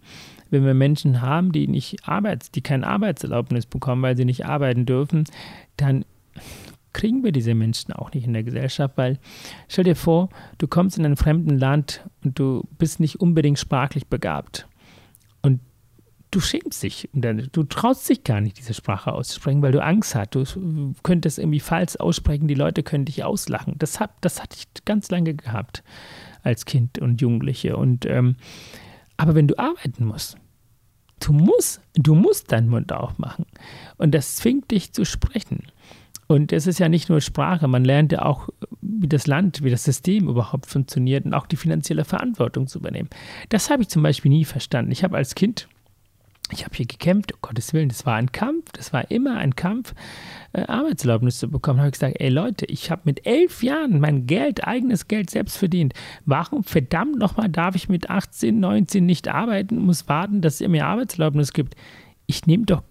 Wenn wir Menschen haben, die nicht Arbeits, die kein Arbeitserlaubnis bekommen, weil sie nicht arbeiten dürfen, dann kriegen wir diese Menschen auch nicht in der Gesellschaft, weil stell dir vor, du kommst in ein fremden Land und du bist nicht unbedingt sprachlich begabt du schämst dich. Du traust dich gar nicht, diese Sprache auszusprechen, weil du Angst hast. Du könntest irgendwie falsch aussprechen, die Leute können dich auslachen. Das, hab, das hatte ich ganz lange gehabt als Kind und Jugendliche. Und, ähm, aber wenn du arbeiten musst, du musst, du musst deinen Mund aufmachen. Und das zwingt dich zu sprechen. Und es ist ja nicht nur Sprache, man lernt ja auch, wie das Land, wie das System überhaupt funktioniert und auch die finanzielle Verantwortung zu übernehmen. Das habe ich zum Beispiel nie verstanden. Ich habe als Kind ich habe hier gekämpft, um Gottes Willen, das war ein Kampf, das war immer ein Kampf, äh, Arbeitserlaubnis zu bekommen. Da habe ich gesagt, ey Leute, ich habe mit elf Jahren mein Geld, eigenes Geld selbst verdient. Warum verdammt nochmal darf ich mit 18, 19 nicht arbeiten, muss warten, dass es mir Arbeitserlaubnis gibt? Ich nehme doch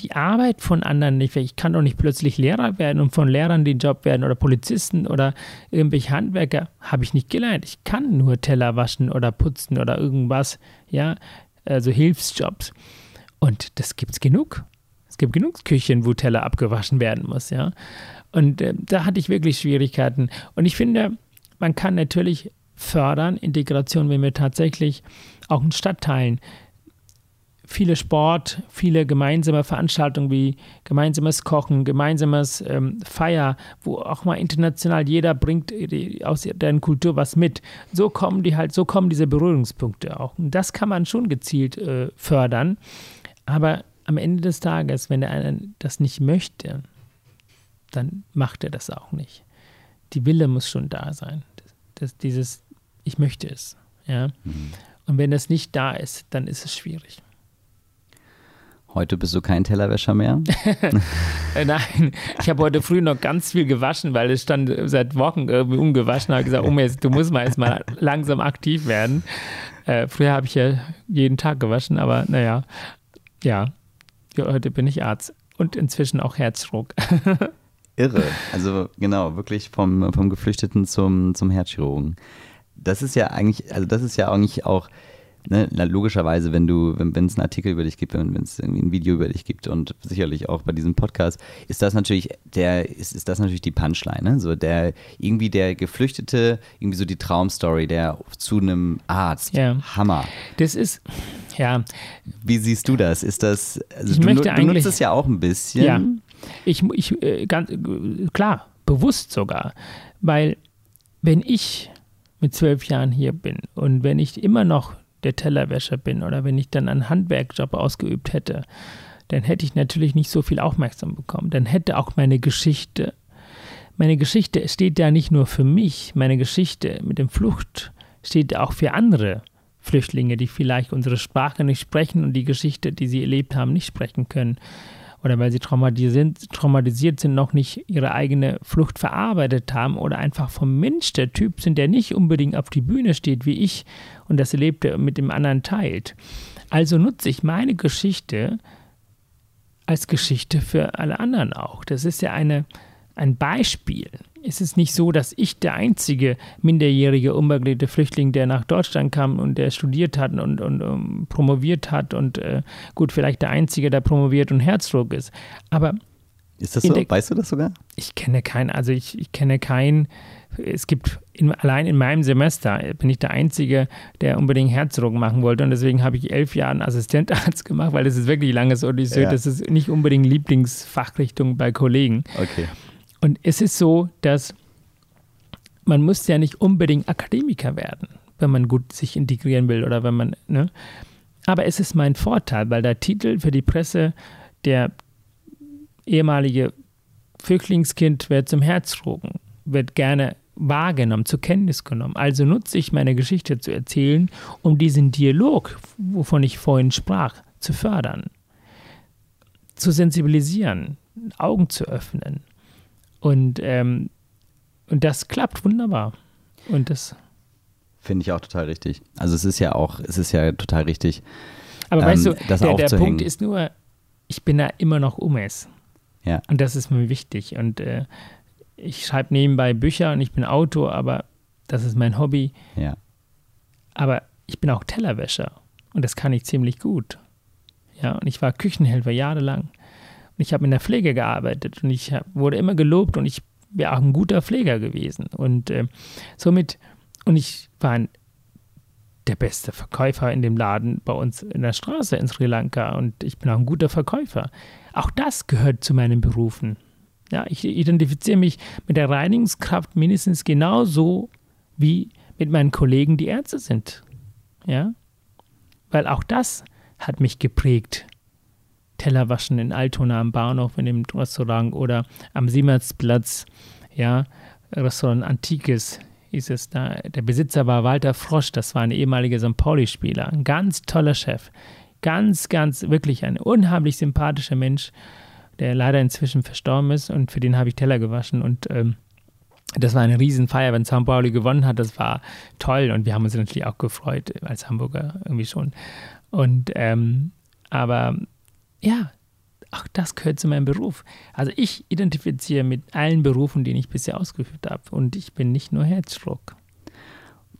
die Arbeit von anderen nicht weg. Ich kann doch nicht plötzlich Lehrer werden und von Lehrern den Job werden oder Polizisten oder irgendwelche Handwerker. Habe ich nicht gelernt. Ich kann nur Teller waschen oder putzen oder irgendwas, ja, also Hilfsjobs. Und das gibt es genug. Es gibt genug Küchen, wo Teller abgewaschen werden muss, ja. Und äh, da hatte ich wirklich Schwierigkeiten. Und ich finde, man kann natürlich fördern, Integration, wenn wir tatsächlich auch in Stadtteilen viele Sport, viele gemeinsame Veranstaltungen wie gemeinsames Kochen, gemeinsames ähm, Feier, wo auch mal international jeder bringt aus deren Kultur was mit. So kommen die halt, so kommen diese Berührungspunkte auch. Und das kann man schon gezielt äh, fördern. Aber am Ende des Tages, wenn der eine das nicht möchte, dann macht er das auch nicht. Die Wille muss schon da sein. Das, das, dieses, ich möchte es. Ja? Mhm. Und wenn das nicht da ist, dann ist es schwierig. Heute bist du kein Tellerwäscher mehr? Äh, nein, ich habe heute früh noch ganz viel gewaschen, weil es stand seit Wochen irgendwie ungewaschen. Ich habe gesagt, oh, jetzt, du musst mal erstmal langsam aktiv werden. Äh, früher habe ich ja jeden Tag gewaschen, aber naja, ja, heute bin ich Arzt und inzwischen auch Herzdruck. Irre. Also genau, wirklich vom, vom Geflüchteten zum, zum Herzchirurgen. Das ist ja eigentlich, also das ist ja eigentlich auch ne, logischerweise, wenn du, wenn es einen Artikel über dich gibt, wenn es irgendwie ein Video über dich gibt und sicherlich auch bei diesem Podcast, ist das natürlich der, ist, ist das natürlich die Punchline, ne? So der, irgendwie der Geflüchtete, irgendwie so die Traumstory, der zu einem Arzt. Ja. Hammer. Das ist, ja. Wie siehst du das? Ist das, also Ich du, möchte du nutzt es ja auch ein bisschen. Ja. Ich, ich äh, ganz klar, bewusst sogar. Weil wenn ich mit zwölf Jahren hier bin und wenn ich immer noch der Tellerwäscher bin oder wenn ich dann einen Handwerkjob ausgeübt hätte, dann hätte ich natürlich nicht so viel Aufmerksamkeit bekommen. Dann hätte auch meine Geschichte, meine Geschichte steht ja nicht nur für mich, meine Geschichte mit dem Flucht steht auch für andere Flüchtlinge, die vielleicht unsere Sprache nicht sprechen und die Geschichte, die sie erlebt haben, nicht sprechen können oder weil sie traumatisiert, traumatisiert sind, noch nicht ihre eigene Flucht verarbeitet haben oder einfach vom Mensch der Typ sind, der nicht unbedingt auf die Bühne steht wie ich und das Erlebte mit dem anderen teilt. Also nutze ich meine Geschichte als Geschichte für alle anderen auch. Das ist ja eine, ein Beispiel. Es ist nicht so, dass ich der einzige minderjährige, unbegleitete Flüchtling, der nach Deutschland kam und der studiert hat und, und um, promoviert hat und äh, gut, vielleicht der einzige, der promoviert und Herzdruck ist. Aber Ist das so? der- Weißt du das sogar? ich kenne keinen, also ich, ich kenne keinen, es gibt in, allein in meinem Semester bin ich der Einzige, der unbedingt Herzdruck machen wollte und deswegen habe ich elf Jahre einen Assistentarzt gemacht, weil das ist wirklich langes Odyssee, Ja. das ist nicht unbedingt Lieblingsfachrichtung bei Kollegen. Okay. Und es ist so, dass man muss ja nicht unbedingt Akademiker werden, wenn man gut sich integrieren will oder wenn man, ne? Aber es ist mein Vorteil, weil der Titel für die Presse, der ehemalige Flüchtlingskind wird zum Herzdrogen, wird gerne wahrgenommen, zur Kenntnis genommen. Also nutze ich meine Geschichte zu erzählen, um diesen Dialog, wovon ich vorhin sprach, zu fördern, zu sensibilisieren, Augen zu öffnen. Und, ähm, und das klappt wunderbar. Und das, Finde ich auch total richtig. Also es ist ja auch, es ist ja total richtig. aber Ähm, weißt du, der, der. Punkt ist nur, ich bin da immer noch Umes. Ja. Und das ist mir wichtig. Und äh, ich schreibe nebenbei Bücher und ich bin Autor, aber das ist mein Hobby. Ja. Aber ich bin auch Tellerwäscher und das kann ich ziemlich gut. Ja, und ich war Küchenhelfer jahrelang. Ich habe in der Pflege gearbeitet und ich wurde immer gelobt und ich wäre auch ein guter Pfleger gewesen. Und äh, somit, und ich war ein, der beste Verkäufer in dem Laden bei uns in der Straße in Sri Lanka und ich bin auch ein guter Verkäufer. Auch das gehört zu meinen Berufen. Ja, ich identifiziere mich mit der Reinigungskraft mindestens genauso wie mit meinen Kollegen, die Ärzte sind. Ja? Weil auch das hat mich geprägt. Teller waschen in Altona am Bahnhof in dem Restaurant oder am Siemensplatz, ja, Restaurant Antikes hieß es da. Der Besitzer war Walter Frosch, das war ein ehemaliger St. Pauli-Spieler, ein ganz toller Chef. Ganz, ganz, wirklich ein unheimlich sympathischer Mensch, der leider inzwischen verstorben ist und für den habe ich Teller gewaschen und ähm, das war eine Riesenfeier, wenn St. Pauli gewonnen hat. Das war toll und wir haben uns natürlich auch gefreut als Hamburger irgendwie schon. Und ähm, aber ja, auch das gehört zu meinem Beruf. Also ich identifiziere mit allen Berufen, die ich bisher ausgeführt habe und ich bin nicht nur Herzschruck.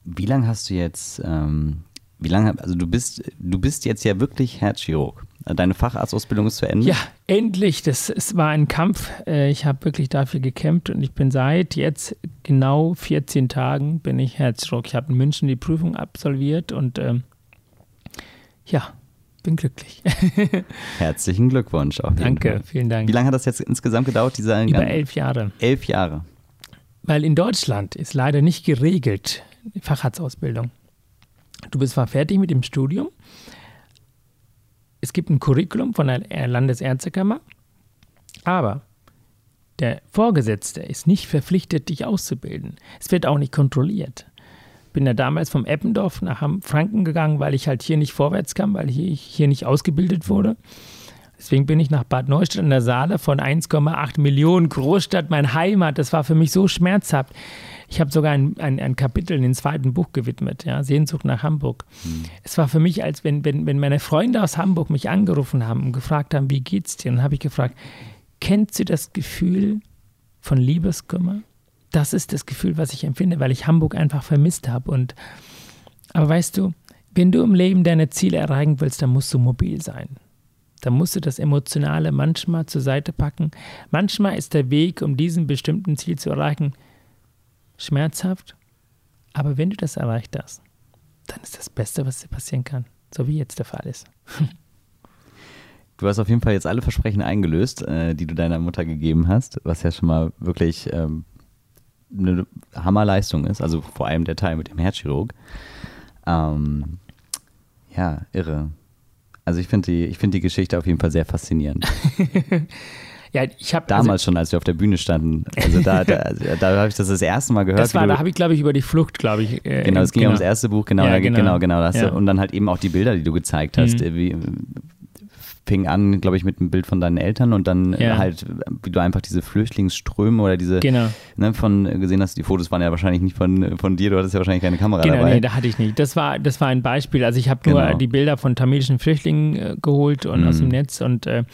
Wie lange hast du jetzt, ähm, wie lange, also du bist, du bist jetzt ja wirklich Herzchirurg. Deine Facharztausbildung ist zu Ende? Ja, endlich. Das, es war ein Kampf. Äh, Ich habe wirklich dafür gekämpft und ich bin seit jetzt genau 14 Tagen bin ich Herzschruck. Ich habe in München die Prüfung absolviert und ähm, ja, bin glücklich. Herzlichen Glückwunsch auf Danke, Fall. vielen Dank. Wie lange hat das jetzt insgesamt gedauert, dieser Über elf Jahre. elf Jahre? Weil in Deutschland ist leider nicht geregelt die Facharztausbildung. Du bist zwar fertig mit dem Studium, es gibt ein Curriculum von der Landesärztekammer, aber der Vorgesetzte ist nicht verpflichtet, dich auszubilden. Es wird auch nicht kontrolliert. Bin ja damals vom Eppendorf nach Franken gegangen, weil ich halt hier nicht vorwärts kam, weil ich hier nicht ausgebildet wurde. Deswegen bin ich nach Bad Neustadt in der Saale von 1,8 Millionen Großstadt, mein Heimat. Das war für mich so schmerzhaft. Ich habe sogar ein, ein, ein Kapitel in dem zweiten Buch gewidmet, ja, Sehnsucht nach Hamburg. Es war für mich, als wenn, wenn, wenn meine Freunde aus Hamburg mich angerufen haben und gefragt haben, wie geht's dir? Und dann habe ich gefragt, kennst du das Gefühl von Liebeskummer? Das ist das Gefühl, was ich empfinde, weil ich Hamburg einfach vermisst habe. Und aber weißt du, wenn du im Leben deine Ziele erreichen willst, dann musst du mobil sein. Dann musst du das Emotionale manchmal zur Seite packen. Manchmal ist der Weg, um diesen bestimmten Ziel zu erreichen, schmerzhaft. Aber wenn du das erreicht hast, dann ist das Beste, was dir passieren kann. So wie jetzt der Fall ist. Du hast auf jeden Fall jetzt alle Versprechen eingelöst, äh, die du deiner Mutter gegeben hast, was ja schon mal wirklich ähm, eine Hammerleistung ist. Also vor allem der Teil mit dem Herzchirurg. Ähm, ja, irre. Also ich finde die, find die Geschichte auf jeden Fall sehr faszinierend. ja, ich habe damals also, schon, als wir auf der Bühne standen. Also da, da, also da habe ich das das erste Mal gehört. Das war, da habe ich glaube ich über die Flucht, glaube ich. Äh, genau, es ging genau. ums erste Buch, genau, ja, genau, genau, genau das, ja. und dann halt eben auch die Bilder, die du gezeigt hast, mhm. wie, fing an, glaube ich, mit einem Bild von deinen Eltern und dann ja. halt, wie du einfach diese Flüchtlingsströme oder diese, genau. ne, von gesehen hast, die Fotos waren ja wahrscheinlich nicht von, von dir, du hattest ja wahrscheinlich keine Kamera genau, dabei. Nee, da hatte ich nicht. Das war, das war ein Beispiel. Also ich habe nur genau. die Bilder von tamilischen Flüchtlingen äh, geholt und mhm. aus dem Netz und äh,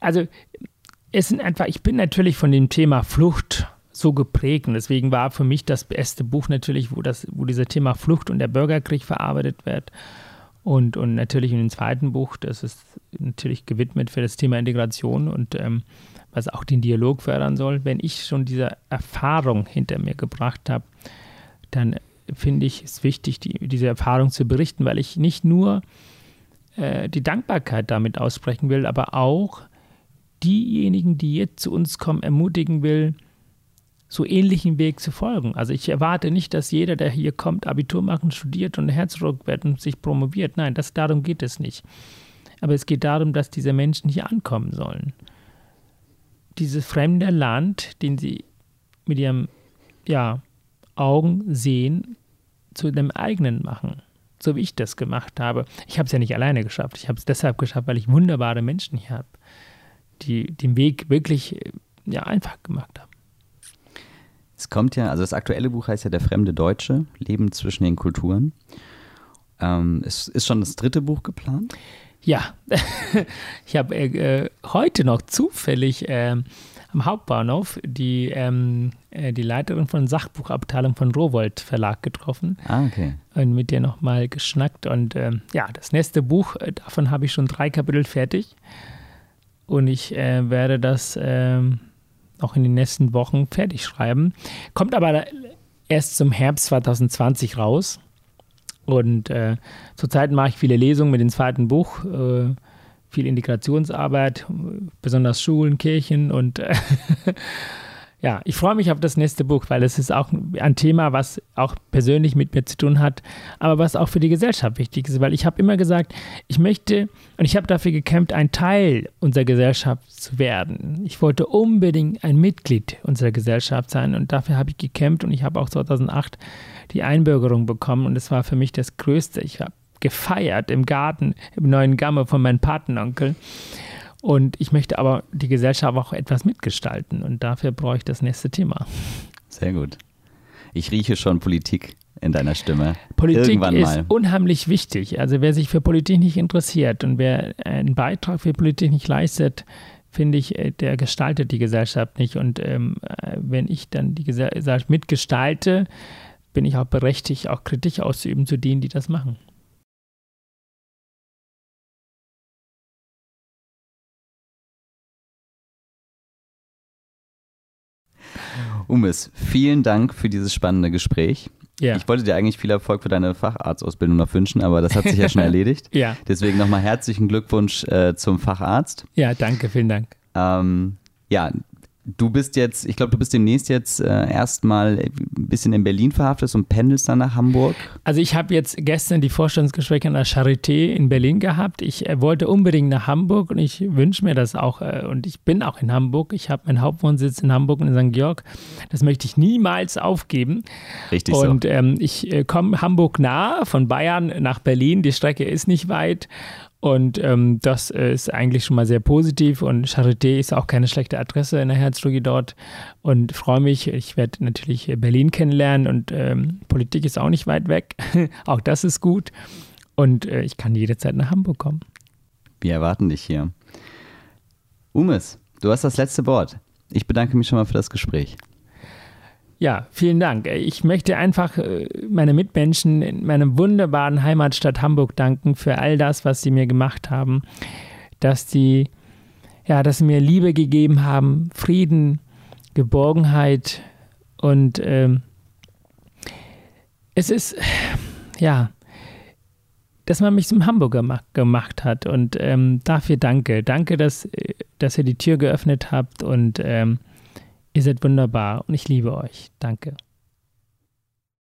also es sind einfach, ich bin natürlich von dem Thema Flucht so geprägt und deswegen war für mich das beste Buch natürlich, wo das, wo dieser Thema Flucht und der Bürgerkrieg verarbeitet wird. Und, und natürlich in dem zweiten Buch, das ist natürlich gewidmet für das Thema Integration und ähm, was auch den Dialog fördern soll. Wenn ich schon diese Erfahrung hinter mir gebracht habe, dann finde ich es wichtig, die, diese Erfahrung zu berichten, weil ich nicht nur äh, die Dankbarkeit damit aussprechen will, aber auch diejenigen, die jetzt zu uns kommen, ermutigen will, so ähnlichen Weg zu folgen. Also ich erwarte nicht, dass jeder, der hier kommt, Abitur machen, studiert und Herzruck wird und sich promoviert. Nein, das, darum geht es nicht. Aber es geht darum, dass diese Menschen hier ankommen sollen. Dieses fremde Land, den sie mit ihren ja, Augen sehen, zu dem eigenen machen. So wie ich das gemacht habe. Ich habe es ja nicht alleine geschafft. Ich habe es deshalb geschafft, weil ich wunderbare Menschen hier habe, die den Weg wirklich ja, einfach gemacht haben. Es kommt ja, also das aktuelle Buch heißt ja Der fremde Deutsche, Leben zwischen den Kulturen. Ähm, ist, ist schon das dritte Buch geplant? Ja, ich habe äh, heute noch zufällig äh, am Hauptbahnhof die, ähm, äh, die Leiterin von Sachbuchabteilung von Rowold Verlag getroffen. Ah, okay. Und mit der nochmal geschnackt. Und ähm, ja, das nächste Buch, äh, davon habe ich schon drei Kapitel fertig. Und ich äh, werde das ähm, noch in den nächsten Wochen fertig schreiben. Kommt aber erst zum Herbst 2020 raus. Und äh, zurzeit mache ich viele Lesungen mit dem zweiten Buch, äh, viel Integrationsarbeit, besonders Schulen, Kirchen und äh, ja, ich freue mich auf das nächste Buch, weil es ist auch ein Thema, was auch persönlich mit mir zu tun hat, aber was auch für die Gesellschaft wichtig ist, weil ich habe immer gesagt, ich möchte und ich habe dafür gekämpft, ein Teil unserer Gesellschaft zu werden. Ich wollte unbedingt ein Mitglied unserer Gesellschaft sein und dafür habe ich gekämpft und ich habe auch 2008 die Einbürgerung bekommen und es war für mich das Größte. Ich habe gefeiert im Garten im neuen Gamme von meinem Patenonkel. Und ich möchte aber die Gesellschaft auch etwas mitgestalten und dafür brauche ich das nächste Thema. Sehr gut. Ich rieche schon Politik in deiner Stimme. Politik Irgendwann ist mal. unheimlich wichtig. Also wer sich für Politik nicht interessiert und wer einen Beitrag für Politik nicht leistet, finde ich, äh, der gestaltet die Gesellschaft nicht. Und ähm, äh, wenn ich dann die Gesellschaft mitgestalte, bin ich auch berechtigt, auch Kritik auszuüben zu denen, die das machen. Umis, vielen Dank für dieses spannende Gespräch. Ja. Ich wollte dir eigentlich viel Erfolg für deine Facharztausbildung noch wünschen, aber das hat sich ja schon erledigt. ja. Deswegen nochmal herzlichen Glückwunsch äh, zum Facharzt. Ja, danke, vielen Dank. Ähm, ja, Du bist jetzt, ich glaube, du bist demnächst jetzt äh, erstmal ein bisschen in Berlin verhaftet und pendelst dann nach Hamburg. Also ich habe jetzt gestern die Vorstandsgespräche an der Charité in Berlin gehabt. Ich äh, wollte unbedingt nach Hamburg und ich wünsche mir das auch. Äh, und ich bin auch in Hamburg. Ich habe meinen Hauptwohnsitz in Hamburg und in St. Georg. Das möchte ich niemals aufgeben. Richtig und, so. ähm, ich äh, komme Hamburg nah von Bayern nach Berlin. Die Strecke ist nicht weit. Und ähm, das ist eigentlich schon mal sehr positiv und Charité ist auch keine schlechte Adresse in der Herzchirurgie dort und freue mich. Ich werde natürlich Berlin kennenlernen und ähm, Politik ist auch nicht weit weg. auch das ist gut und äh, ich kann jederzeit nach Hamburg kommen. Wir erwarten dich hier. Umes, du hast das letzte Wort. Ich bedanke mich schon mal für das Gespräch. Ja, vielen Dank. Ich möchte einfach äh, meine Mitmenschen in meiner wunderbaren Heimatstadt Hamburg danken für all das, was sie mir gemacht haben, dass sie ja, dass sie mir Liebe gegeben haben, Frieden, Geborgenheit und ähm, es ist ja, dass man mich zum Hamburger gemacht hat und ähm, dafür danke. Danke, dass, dass ihr die Tür geöffnet habt und ähm, Ihr seid wunderbar und ich liebe euch. Danke.